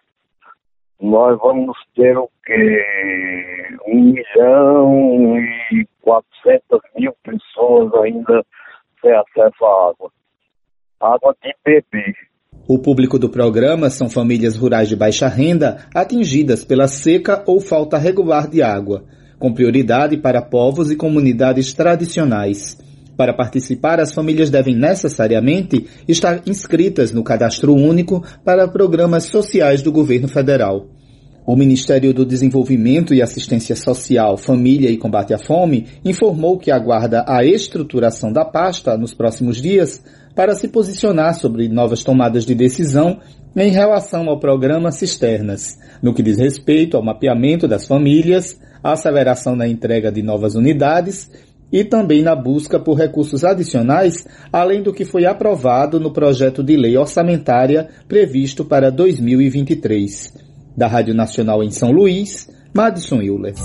nós vamos ter o quê? Um milhão e quatrocentas mil pessoas ainda sem acesso à água. Água de beber. O público do programa são famílias rurais de baixa renda atingidas pela seca ou falta regular de água, com prioridade para povos e comunidades tradicionais. Para participar, as famílias devem necessariamente estar inscritas no cadastro único para programas sociais do governo federal. O Ministério do Desenvolvimento e Assistência Social, Família e Combate à Fome informou que aguarda a estruturação da pasta nos próximos dias para se posicionar sobre novas tomadas de decisão em relação ao programa Cisternas, no que diz respeito ao mapeamento das famílias, a aceleração na entrega de novas unidades e também na busca por recursos adicionais, além do que foi aprovado no projeto de lei orçamentária previsto para 2023 da Rádio Nacional em São Luís, Madison Euler.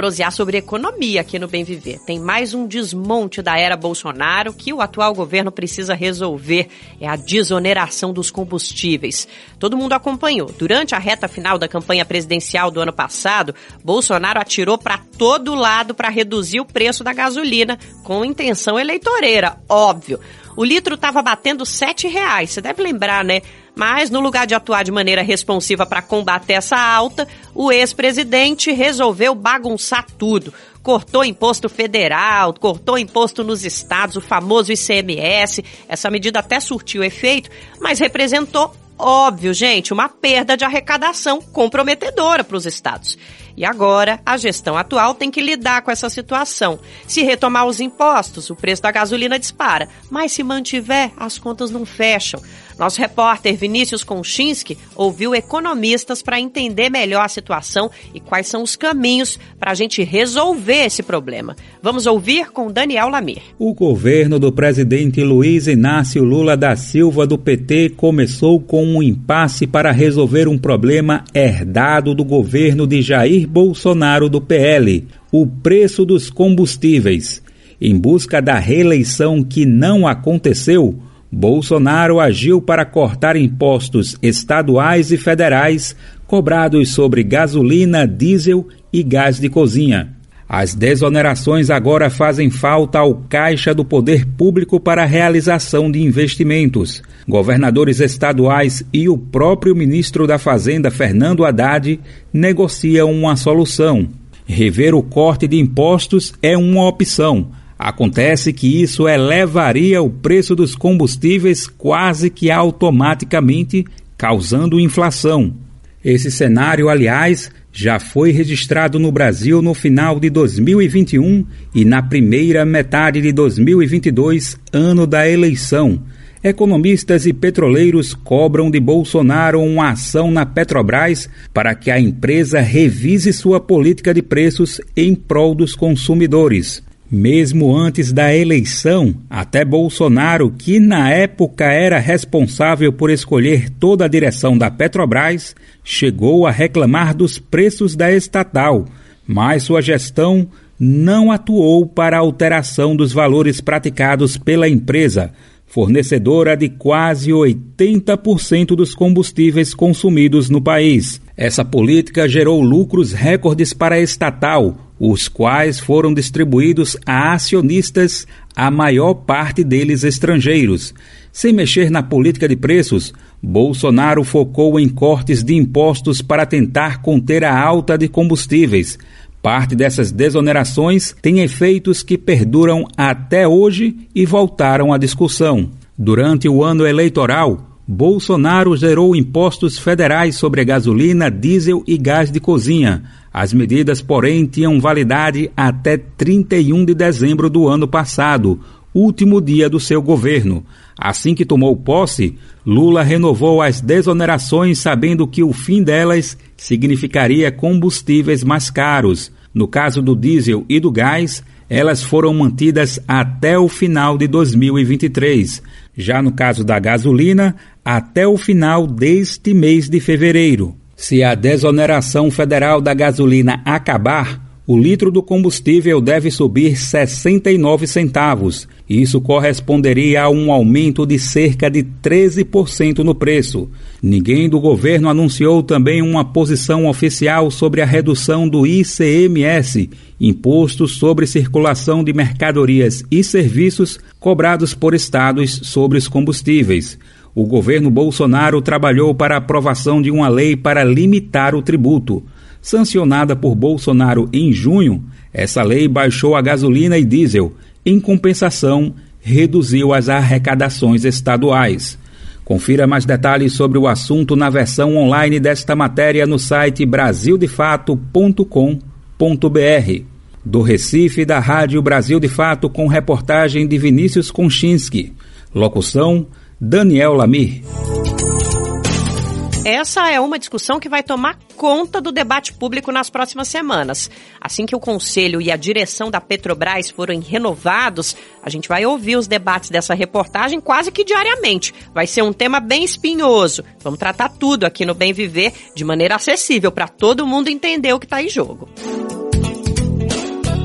Prosear sobre economia aqui no Bem Viver. Tem mais um desmonte da era Bolsonaro que o atual governo precisa resolver. É a desoneração dos combustíveis. Todo mundo acompanhou. Durante a reta final da campanha presidencial do ano passado, Bolsonaro atirou para todo lado para reduzir o preço da gasolina, com intenção eleitoreira, óbvio. O litro estava batendo R$ reais. Você deve lembrar, né? Mas, no lugar de atuar de maneira responsiva para combater essa alta, o ex-presidente resolveu bagunçar tudo. Cortou imposto federal, cortou imposto nos estados, o famoso ICMS. Essa medida até surtiu efeito, mas representou óbvio, gente, uma perda de arrecadação comprometedora para os estados. E agora, a gestão atual tem que lidar com essa situação. Se retomar os impostos, o preço da gasolina dispara, mas se mantiver, as contas não fecham. Nosso repórter Vinícius Konchinski ouviu economistas para entender melhor a situação e quais são os caminhos para a gente resolver esse problema. Vamos ouvir com Daniel Lamir. O governo do presidente Luiz Inácio Lula da Silva do PT começou com um impasse para resolver um problema herdado do governo de Jair Bolsonaro do PL, o preço dos combustíveis. Em busca da reeleição que não aconteceu, Bolsonaro agiu para cortar impostos estaduais e federais cobrados sobre gasolina, diesel e gás de cozinha. As desonerações agora fazem falta ao caixa do poder público para a realização de investimentos. Governadores estaduais e o próprio ministro da Fazenda, Fernando Haddad, negociam uma solução. Rever o corte de impostos é uma opção Acontece que isso elevaria o preço dos combustíveis quase que automaticamente, causando inflação. Esse cenário, aliás, já foi registrado no Brasil no final de 2021 e na primeira metade de 2022, ano da eleição. Economistas e petroleiros cobram de Bolsonaro uma ação na Petrobras para que a empresa revise sua política de preços em prol dos consumidores. Mesmo antes da eleição, até Bolsonaro, que na época era responsável por escolher toda a direção da Petrobras, chegou a reclamar dos preços da estatal, mas sua gestão não atuou para a alteração dos valores praticados pela empresa, fornecedora de quase 80% dos combustíveis consumidos no país. Essa política gerou lucros recordes para a estatal, os quais foram distribuídos a acionistas, a maior parte deles estrangeiros. Sem mexer na política de preços, Bolsonaro focou em cortes de impostos para tentar conter a alta de combustíveis. Parte dessas desonerações tem efeitos que perduram até hoje e voltaram à discussão. Durante o ano eleitoral, Bolsonaro gerou impostos federais sobre gasolina, diesel e gás de cozinha as medidas, porém, tinham validade até 31 de dezembro do ano passado, último dia do seu governo. Assim que tomou posse, Lula renovou as desonerações, sabendo que o fim delas significaria combustíveis mais caros. No caso do diesel e do gás, elas foram mantidas até o final de 2023. Já no caso da gasolina, até o final deste mês de fevereiro. Se a desoneração federal da gasolina acabar, o litro do combustível deve subir 69 centavos. Isso corresponderia a um aumento de cerca de 13% no preço. Ninguém do governo anunciou também uma posição oficial sobre a redução do ICMS, Imposto sobre Circulação de Mercadorias e Serviços, cobrados por estados sobre os combustíveis o governo Bolsonaro trabalhou para a aprovação de uma lei para limitar o tributo. Sancionada por Bolsonaro em junho, essa lei baixou a gasolina e diesel. Em compensação, reduziu as arrecadações estaduais. Confira mais detalhes sobre o assunto na versão online desta matéria no site brasildefato.com.br. Do Recife, da Rádio Brasil de Fato, com reportagem de Vinícius Konchinski. Locução: Daniel Lamir. Essa é uma discussão que vai tomar conta do debate público nas próximas semanas. Assim que o Conselho e a direção da Petrobras forem renovados, a gente vai ouvir os debates dessa reportagem quase que diariamente. Vai ser um tema bem espinhoso. Vamos tratar tudo aqui no Bem Viver de maneira acessível para todo mundo entender o que está em jogo.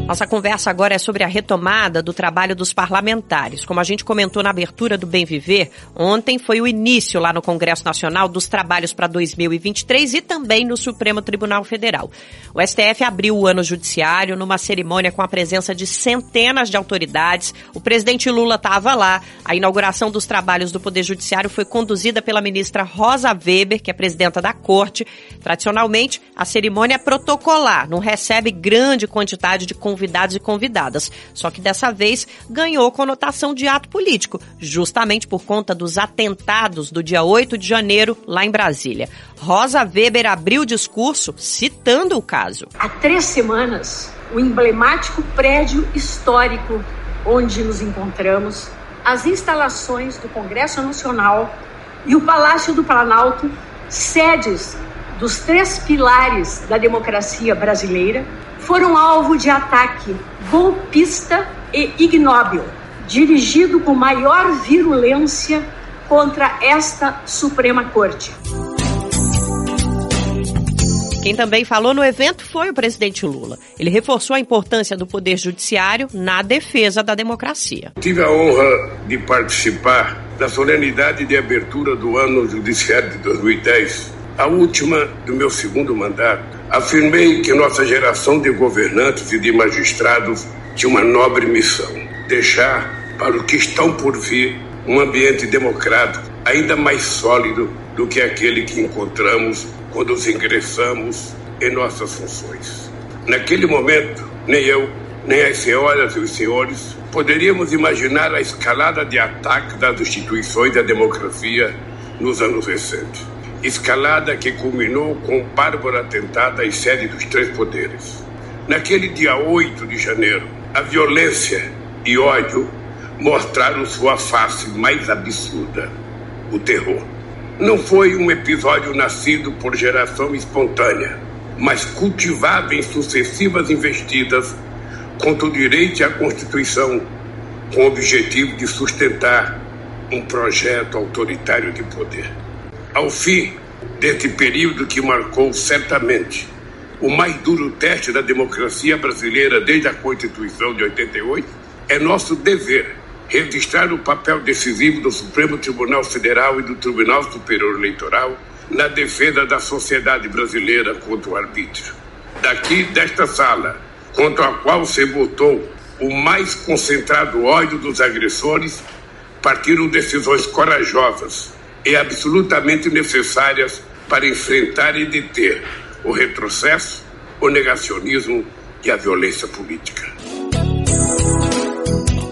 Nossa conversa agora é sobre a retomada do trabalho dos parlamentares. Como a gente comentou na abertura do Bem Viver, ontem foi o início lá no Congresso Nacional dos trabalhos para 2023 e também no Supremo Tribunal Federal. O STF abriu o ano judiciário numa cerimônia com a presença de centenas de autoridades. O presidente Lula estava lá. A inauguração dos trabalhos do Poder Judiciário foi conduzida pela ministra Rosa Weber, que é presidenta da Corte. Tradicionalmente, a cerimônia é protocolar, não recebe grande quantidade de convidados e convidadas. Só que dessa vez ganhou conotação de ato político, justamente por conta dos atentados do dia 8 de janeiro lá em Brasília. Rosa Weber abriu o discurso citando o caso. Há três semanas, o emblemático prédio histórico onde nos encontramos, as instalações do Congresso Nacional e o Palácio do Planalto, sedes dos três pilares da democracia brasileira, foram alvo de ataque golpista e ignóbil, dirigido com maior virulência contra esta Suprema Corte. Quem também falou no evento foi o presidente Lula. Ele reforçou a importância do poder judiciário na defesa da democracia. Tive a honra de participar da solenidade de abertura do ano judiciário de 2010, a última do meu segundo mandato. Afirmei que nossa geração de governantes e de magistrados tinha uma nobre missão: deixar para o que estão por vir um ambiente democrático ainda mais sólido do que aquele que encontramos quando os ingressamos em nossas funções. Naquele momento, nem eu, nem as senhoras e os senhores poderíamos imaginar a escalada de ataques das instituições da democracia nos anos recentes. Escalada que culminou com o bárbaro atentado às sedes dos três poderes. Naquele dia 8 de janeiro, a violência e ódio mostraram sua face mais absurda: o terror. Não foi um episódio nascido por geração espontânea, mas cultivado em sucessivas investidas contra o direito a Constituição, com o objetivo de sustentar um projeto autoritário de poder. Ao fim deste período que marcou certamente o mais duro teste da democracia brasileira desde a Constituição de 88, é nosso dever registrar o papel decisivo do Supremo Tribunal Federal e do Tribunal Superior Eleitoral na defesa da sociedade brasileira contra o arbítrio. Daqui desta sala, contra a qual se botou o mais concentrado ódio dos agressores, partiram decisões corajosas e absolutamente necessárias para enfrentar e deter o retrocesso, o negacionismo e a violência política.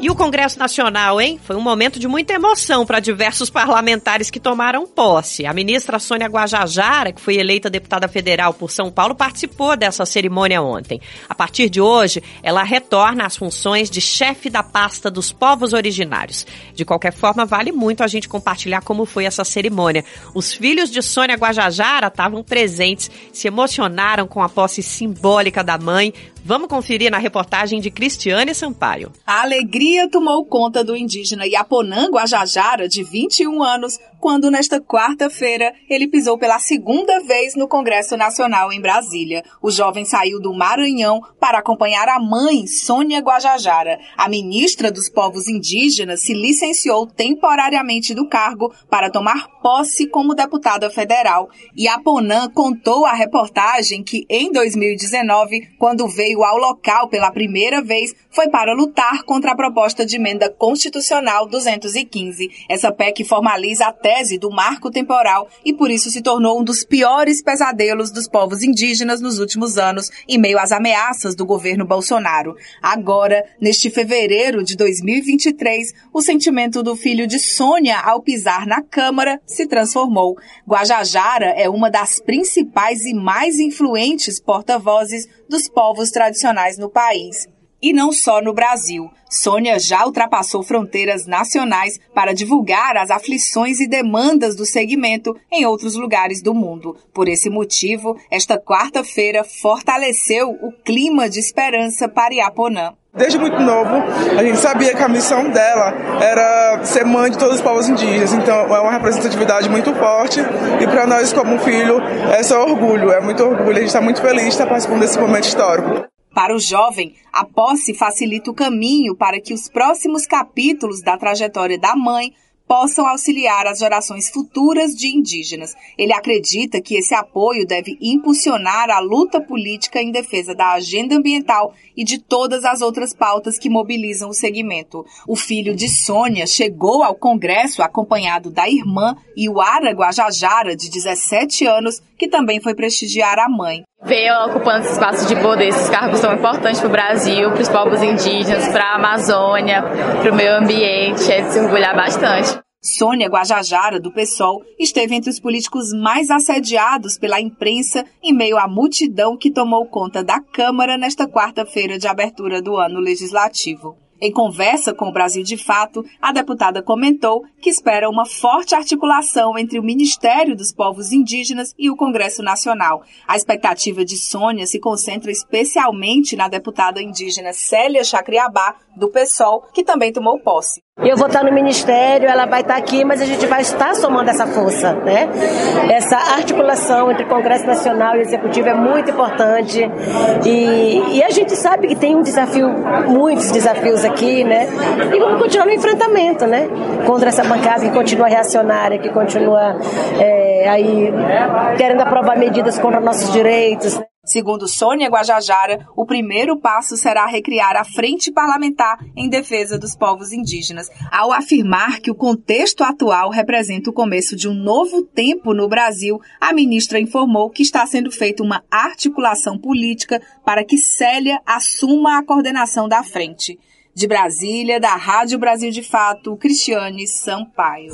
E o Congresso Nacional, hein? Foi um momento de muita emoção para diversos parlamentares que tomaram posse. A ministra Sônia Guajajara, que foi eleita deputada federal por São Paulo, participou dessa cerimônia ontem. A partir de hoje, ela retorna às funções de chefe da pasta dos povos originários. De qualquer forma, vale muito a gente compartilhar como foi essa cerimônia. Os filhos de Sônia Guajajara estavam presentes, se emocionaram com a posse simbólica da mãe, Vamos conferir na reportagem de Cristiane Sampaio. A alegria tomou conta do indígena Yaponã Guajajara, de 21 anos, quando nesta quarta-feira ele pisou pela segunda vez no Congresso Nacional em Brasília. O jovem saiu do Maranhão para acompanhar a mãe, Sônia Guajajara. A ministra dos povos indígenas se licenciou temporariamente do cargo para tomar posse como deputada federal. E a Ponã contou à reportagem que em 2019, quando veio ao local pela primeira vez, foi para lutar contra a proposta de emenda constitucional 215. Essa PEC formaliza a tese do marco temporal e por isso se tornou um dos piores pesadelos dos povos indígenas nos últimos anos, em meio às ameaças do governo Bolsonaro. Agora, neste fevereiro de 2023, o sentimento do filho de Sônia ao pisar na Câmara se transformou. Guajajara é uma das principais e mais influentes porta-vozes dos povos tradicionais no país. E não só no Brasil. Sônia já ultrapassou fronteiras nacionais para divulgar as aflições e demandas do segmento em outros lugares do mundo. Por esse motivo, esta quarta-feira fortaleceu o clima de esperança para Iaponã. Desde muito novo, a gente sabia que a missão dela era ser mãe de todos os povos indígenas, então é uma representatividade muito forte e para nós, como filho, é só orgulho, é muito orgulho, a gente está muito feliz de estar participando desse momento histórico. Para o jovem, a posse facilita o caminho para que os próximos capítulos da trajetória da mãe possam auxiliar as gerações futuras de indígenas. Ele acredita que esse apoio deve impulsionar a luta política em defesa da agenda ambiental e de todas as outras pautas que mobilizam o segmento. O filho de Sônia chegou ao Congresso acompanhado da irmã Iuara Guajajara, de 17 anos, que também foi prestigiar a mãe. Ver ocupando esse espaço de poder, esses cargos são importantes para o Brasil, para os povos indígenas, para a Amazônia, para o meio ambiente, é de se orgulhar bastante. Sônia Guajajara, do PSOL, esteve entre os políticos mais assediados pela imprensa em meio à multidão que tomou conta da Câmara nesta quarta-feira de abertura do ano legislativo. Em conversa com o Brasil de Fato, a deputada comentou que espera uma forte articulação entre o Ministério dos Povos Indígenas e o Congresso Nacional. A expectativa de Sônia se concentra especialmente na deputada indígena Célia Chacriabá, do PSOL, que também tomou posse. Eu vou estar no ministério, ela vai estar aqui, mas a gente vai estar somando essa força, né? Essa articulação entre Congresso Nacional e Executivo é muito importante e, e a gente sabe que tem um desafio, muitos desafios aqui, né? E vamos continuar no enfrentamento, né? Contra essa bancada que continua reacionária, que continua é, aí querendo aprovar medidas contra nossos direitos. Segundo Sônia Guajajara, o primeiro passo será recriar a Frente Parlamentar em defesa dos povos indígenas, ao afirmar que o contexto atual representa o começo de um novo tempo no Brasil. A ministra informou que está sendo feita uma articulação política para que Célia assuma a coordenação da frente. De Brasília, da Rádio Brasil de Fato, Cristiane Sampaio.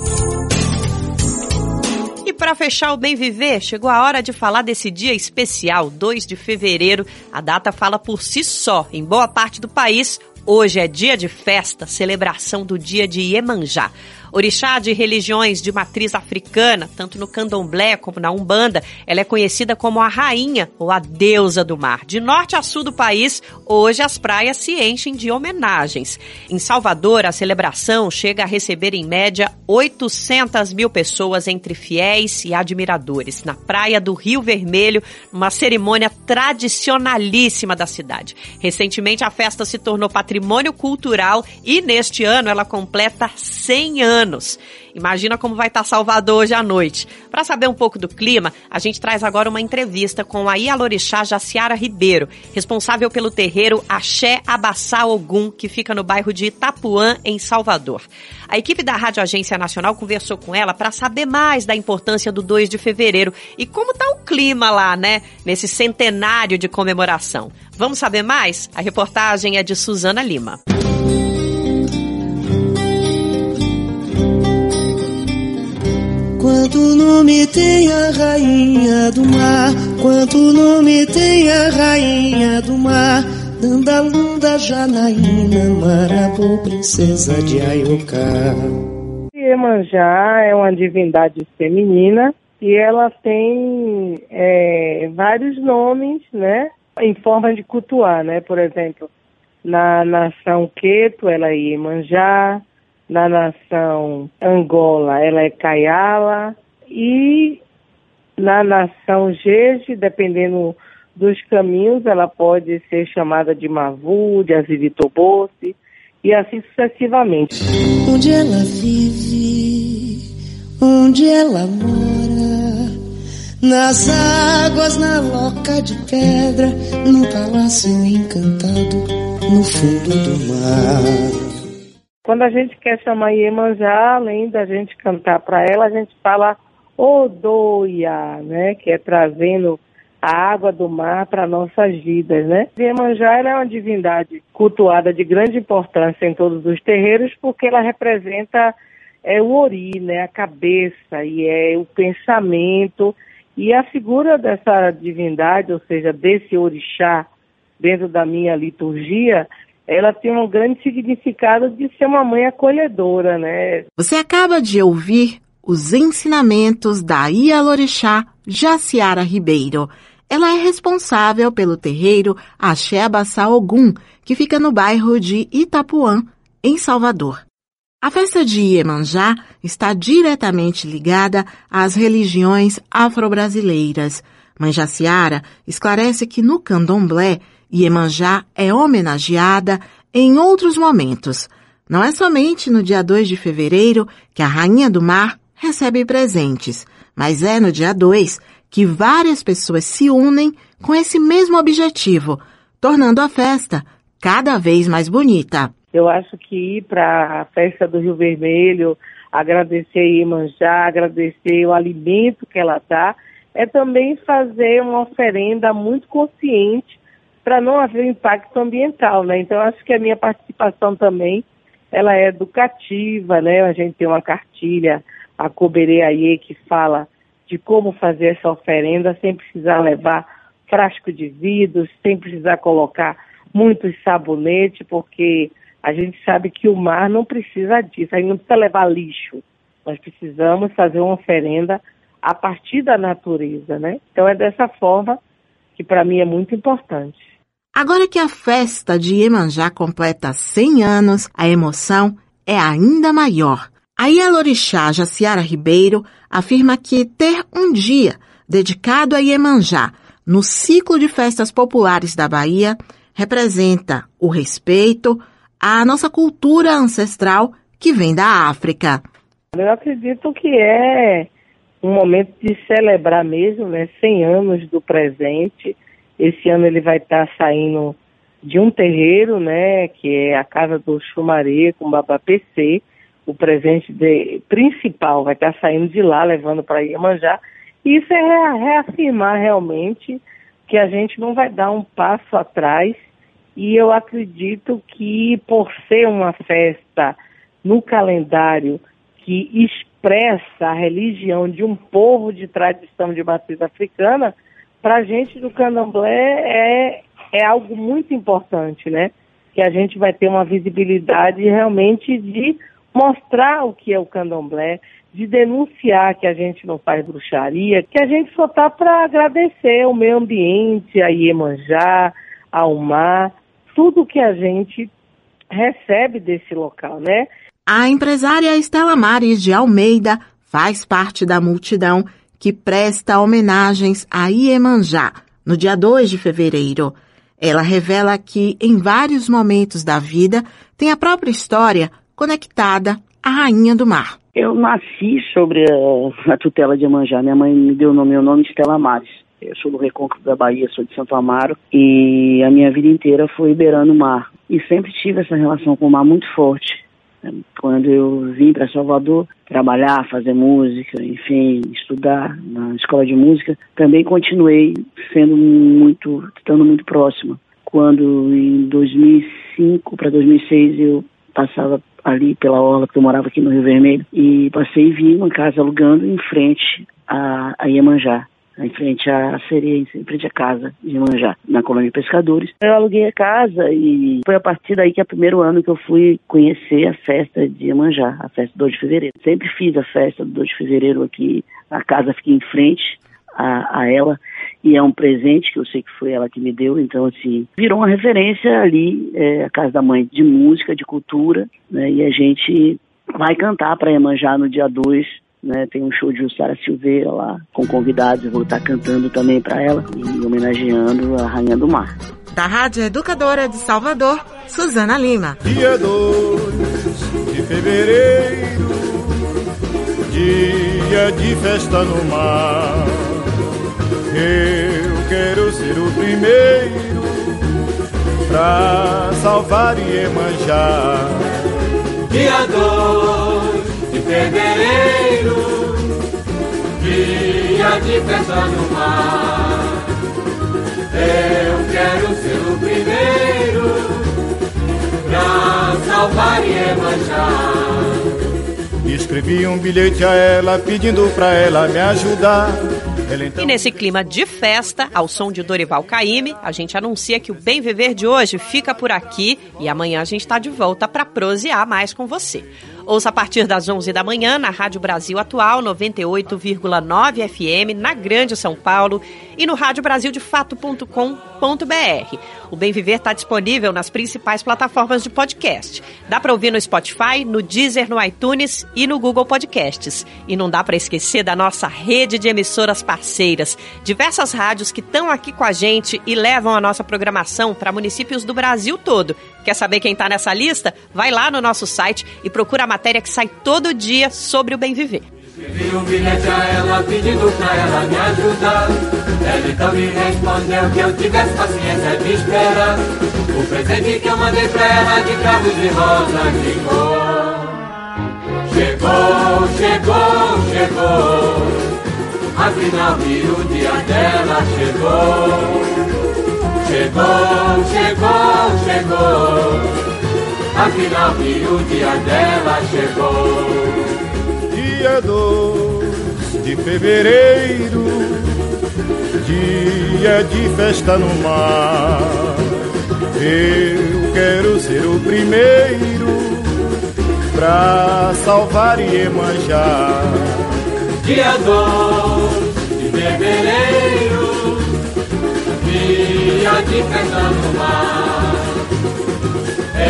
E para fechar o Bem Viver, chegou a hora de falar desse dia especial, 2 de fevereiro. A data fala por si só. Em boa parte do país, hoje é dia de festa, celebração do dia de Iemanjá. Orixá de religiões de matriz africana, tanto no candomblé como na umbanda, ela é conhecida como a rainha ou a deusa do mar. De norte a sul do país, hoje as praias se enchem de homenagens. Em Salvador, a celebração chega a receber em média 800 mil pessoas entre fiéis e admiradores, na praia do Rio Vermelho, numa cerimônia tradicionalíssima da cidade. Recentemente, a festa se tornou patrimônio cultural e neste ano ela completa 100 anos anos. Imagina como vai estar Salvador hoje à noite. Para saber um pouco do clima, a gente traz agora uma entrevista com a Ialorixá Jaciara Ribeiro, responsável pelo terreiro Axé Abassá Ogum, que fica no bairro de Itapuã, em Salvador. A equipe da Rádio Agência Nacional conversou com ela para saber mais da importância do 2 de fevereiro e como está o clima lá, né, nesse centenário de comemoração. Vamos saber mais? A reportagem é de Suzana Lima. Quanto nome tem a rainha do mar, quanto nome tem a rainha do mar. Dandalunda, Janaína, Marabô, princesa de Ayoká. Iemanjá é uma divindade feminina e ela tem é, vários nomes, né? Em forma de cultuar, né? Por exemplo, na nação Queto, ela é Iemanjá, na nação Angola ela é Kayala e na nação Jeje, dependendo dos caminhos, ela pode ser chamada de Mavu, de Azivitobosse e assim sucessivamente. Onde ela vive, onde ela mora, nas águas, na loca de pedra, no palácio encantado, no fundo do mar. Quando a gente quer chamar Iemanjá, além da gente cantar para ela, a gente fala Odoia, né? Que é trazendo a água do mar para nossas vidas, né? Iemanjá é uma divindade cultuada de grande importância em todos os terreiros porque ela representa é o ori, né? A cabeça e é o pensamento e a figura dessa divindade, ou seja, desse orixá dentro da minha liturgia, ela tem um grande significado de ser uma mãe acolhedora, né? Você acaba de ouvir os ensinamentos da Ialorixá Jaciara Ribeiro. Ela é responsável pelo terreiro Axé Abassá Ogum, que fica no bairro de Itapuã, em Salvador. A festa de Iemanjá está diretamente ligada às religiões afro-brasileiras. Mãe Jaciara esclarece que no candomblé Iemanjá é homenageada em outros momentos. Não é somente no dia 2 de fevereiro que a Rainha do Mar recebe presentes, mas é no dia 2 que várias pessoas se unem com esse mesmo objetivo, tornando a festa cada vez mais bonita. Eu acho que ir para a festa do Rio Vermelho, agradecer a Iemanjá, agradecer o alimento que ela dá, é também fazer uma oferenda muito consciente para não haver impacto ambiental, né? Então acho que a minha participação também ela é educativa, né? A gente tem uma cartilha, a Coberê Aie, que fala de como fazer essa oferenda sem precisar levar frasco de vidro, sem precisar colocar muitos sabonete, porque a gente sabe que o mar não precisa disso, a gente não precisa levar lixo. Nós precisamos fazer uma oferenda a partir da natureza, né? Então é dessa forma que para mim é muito importante. Agora que a festa de Iemanjá completa 100 anos, a emoção é ainda maior. A Ialorixá Jaciara Ribeiro afirma que ter um dia dedicado a Iemanjá no ciclo de festas populares da Bahia representa o respeito à nossa cultura ancestral que vem da África. Eu acredito que é um momento de celebrar mesmo, né, 100 anos do presente. Esse ano ele vai estar tá saindo de um terreiro, né, que é a casa do Chumaré com Babá PC. O presente de, principal vai estar tá saindo de lá, levando para Iemanjá. Isso é reafirmar realmente que a gente não vai dar um passo atrás. E eu acredito que por ser uma festa no calendário que expressa a religião de um povo de tradição de matriz africana, para a gente do candomblé é, é algo muito importante, né? Que a gente vai ter uma visibilidade realmente de mostrar o que é o candomblé, de denunciar que a gente não faz bruxaria, que a gente só está para agradecer o meio ambiente, a Iemanjá, ao mar, tudo que a gente recebe desse local, né? A empresária Estela Mares de Almeida faz parte da multidão que presta homenagens a Iemanjá no dia 2 de fevereiro. Ela revela que, em vários momentos da vida, tem a própria história conectada à Rainha do Mar. Eu nasci sobre a, tutela de Iemanjá. Minha mãe me deu o meu nome Estela Mares. Eu sou do Recôncavo da Bahia, sou de Santo Amaro e a minha vida inteira foi beirando o mar. E sempre tive essa relação com o mar muito forte. Quando eu vim para Salvador trabalhar, fazer música, enfim, estudar na escola de música, também continuei sendo muito, estando muito próxima. Quando em 2005 para 2006 eu passava ali pela orla, porque eu morava aqui no Rio Vermelho, e passei e vi uma casa alugando em frente a, a Iemanjá em frente à sereia, em frente à casa de Manjá, na colônia de pescadores. Eu aluguei a casa e foi a partir daí que é o primeiro ano que eu fui conhecer a festa de Manjá, a festa do 2 de fevereiro. Sempre fiz a festa do 2 de fevereiro aqui, a casa fica em frente a, a ela e é um presente que eu sei que foi ela que me deu, então assim, virou uma referência ali, é, a casa da mãe de música, de cultura, né, e a gente vai cantar para Iemanjá no dia 2 né? Tem um show de Jussara Silveira lá, com convidados, eu vou estar cantando também para ela e homenageando a Rainha do Mar. Da Rádio Educadora de Salvador, Suzana Lima. Dia 2 de fevereiro, dia de festa no mar. Eu quero ser o primeiro pra salvar e emanjar. Dia 2 de fevereiro, dia de festa no mar. Eu quero ser o primeiro pra salvar e manchar. Escrevi um bilhete a ela pedindo pra ela me ajudar. Então... E nesse clima de festa, ao som de Dorival Caymmi, a gente anuncia que o Bem Viver de hoje fica por aqui e amanhã a gente está de volta para prosear mais com você. Ouça a partir das 11 da manhã na Rádio Brasil Atual 98,9 FM na Grande São Paulo e no radiobrasildefato.com.br. O Bem Viver está disponível nas principais plataformas de podcast. Dá para ouvir no Spotify, no Deezer, no iTunes e no Google Podcasts. E não dá para esquecer da nossa rede de emissoras parceiras, diversas rádios que estão aqui com a gente e levam a nossa programação para municípios do Brasil todo. Quer saber quem está nessa lista? Vai lá no nosso site e procura a matéria que sai todo dia sobre o bem viver. Escrevi um bilhete a ela pedindo pra ela me ajudar. Ela então me respondeu que eu tivesse paciência de esperar. O presente que eu mandei pra ela de cravos de cor. Chegou, chegou, chegou. Afinal vi o dia dela chegou. Chegou, chegou, chegou. Afinal vi o dia dela chegou dia 2 de fevereiro, dia de festa no mar. Eu quero ser o primeiro pra salvar e manjar. Dia 2 de fevereiro, dia de festa no mar.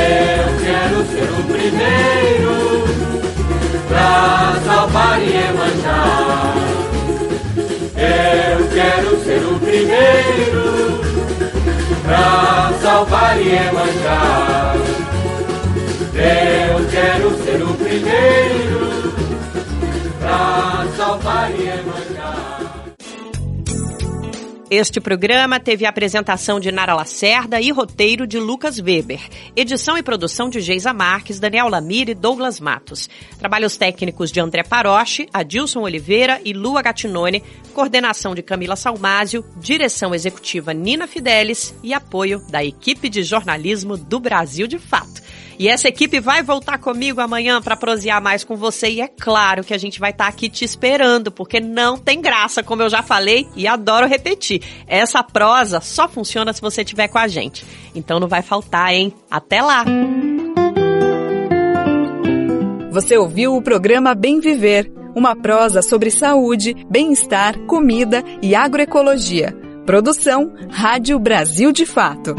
Eu quero ser o primeiro pra salvar e manjar. Eu quero ser o primeiro pra salvar e manjar. Eu quero ser o primeiro pra salvar e manjar. Este programa teve a apresentação de Nara Lacerda e roteiro de Lucas Weber. Edição e produção de Geisa Marques, Daniel Lamir e Douglas Matos. Trabalhos técnicos de André Paroche, Adilson Oliveira e Lua Gatinone. Coordenação de Camila Salmásio. Direção executiva Nina Fidelis e apoio da equipe de jornalismo do Brasil de Fato. E essa equipe vai voltar comigo amanhã para prosear mais com você. E é claro que a gente vai estar tá aqui te esperando, porque não tem graça, como eu já falei e adoro repetir. Essa prosa só funciona se você estiver com a gente. Então não vai faltar, hein? Até lá! Você ouviu o programa Bem Viver, uma prosa sobre saúde, bem-estar, comida e agroecologia. Produção Rádio Brasil de Fato.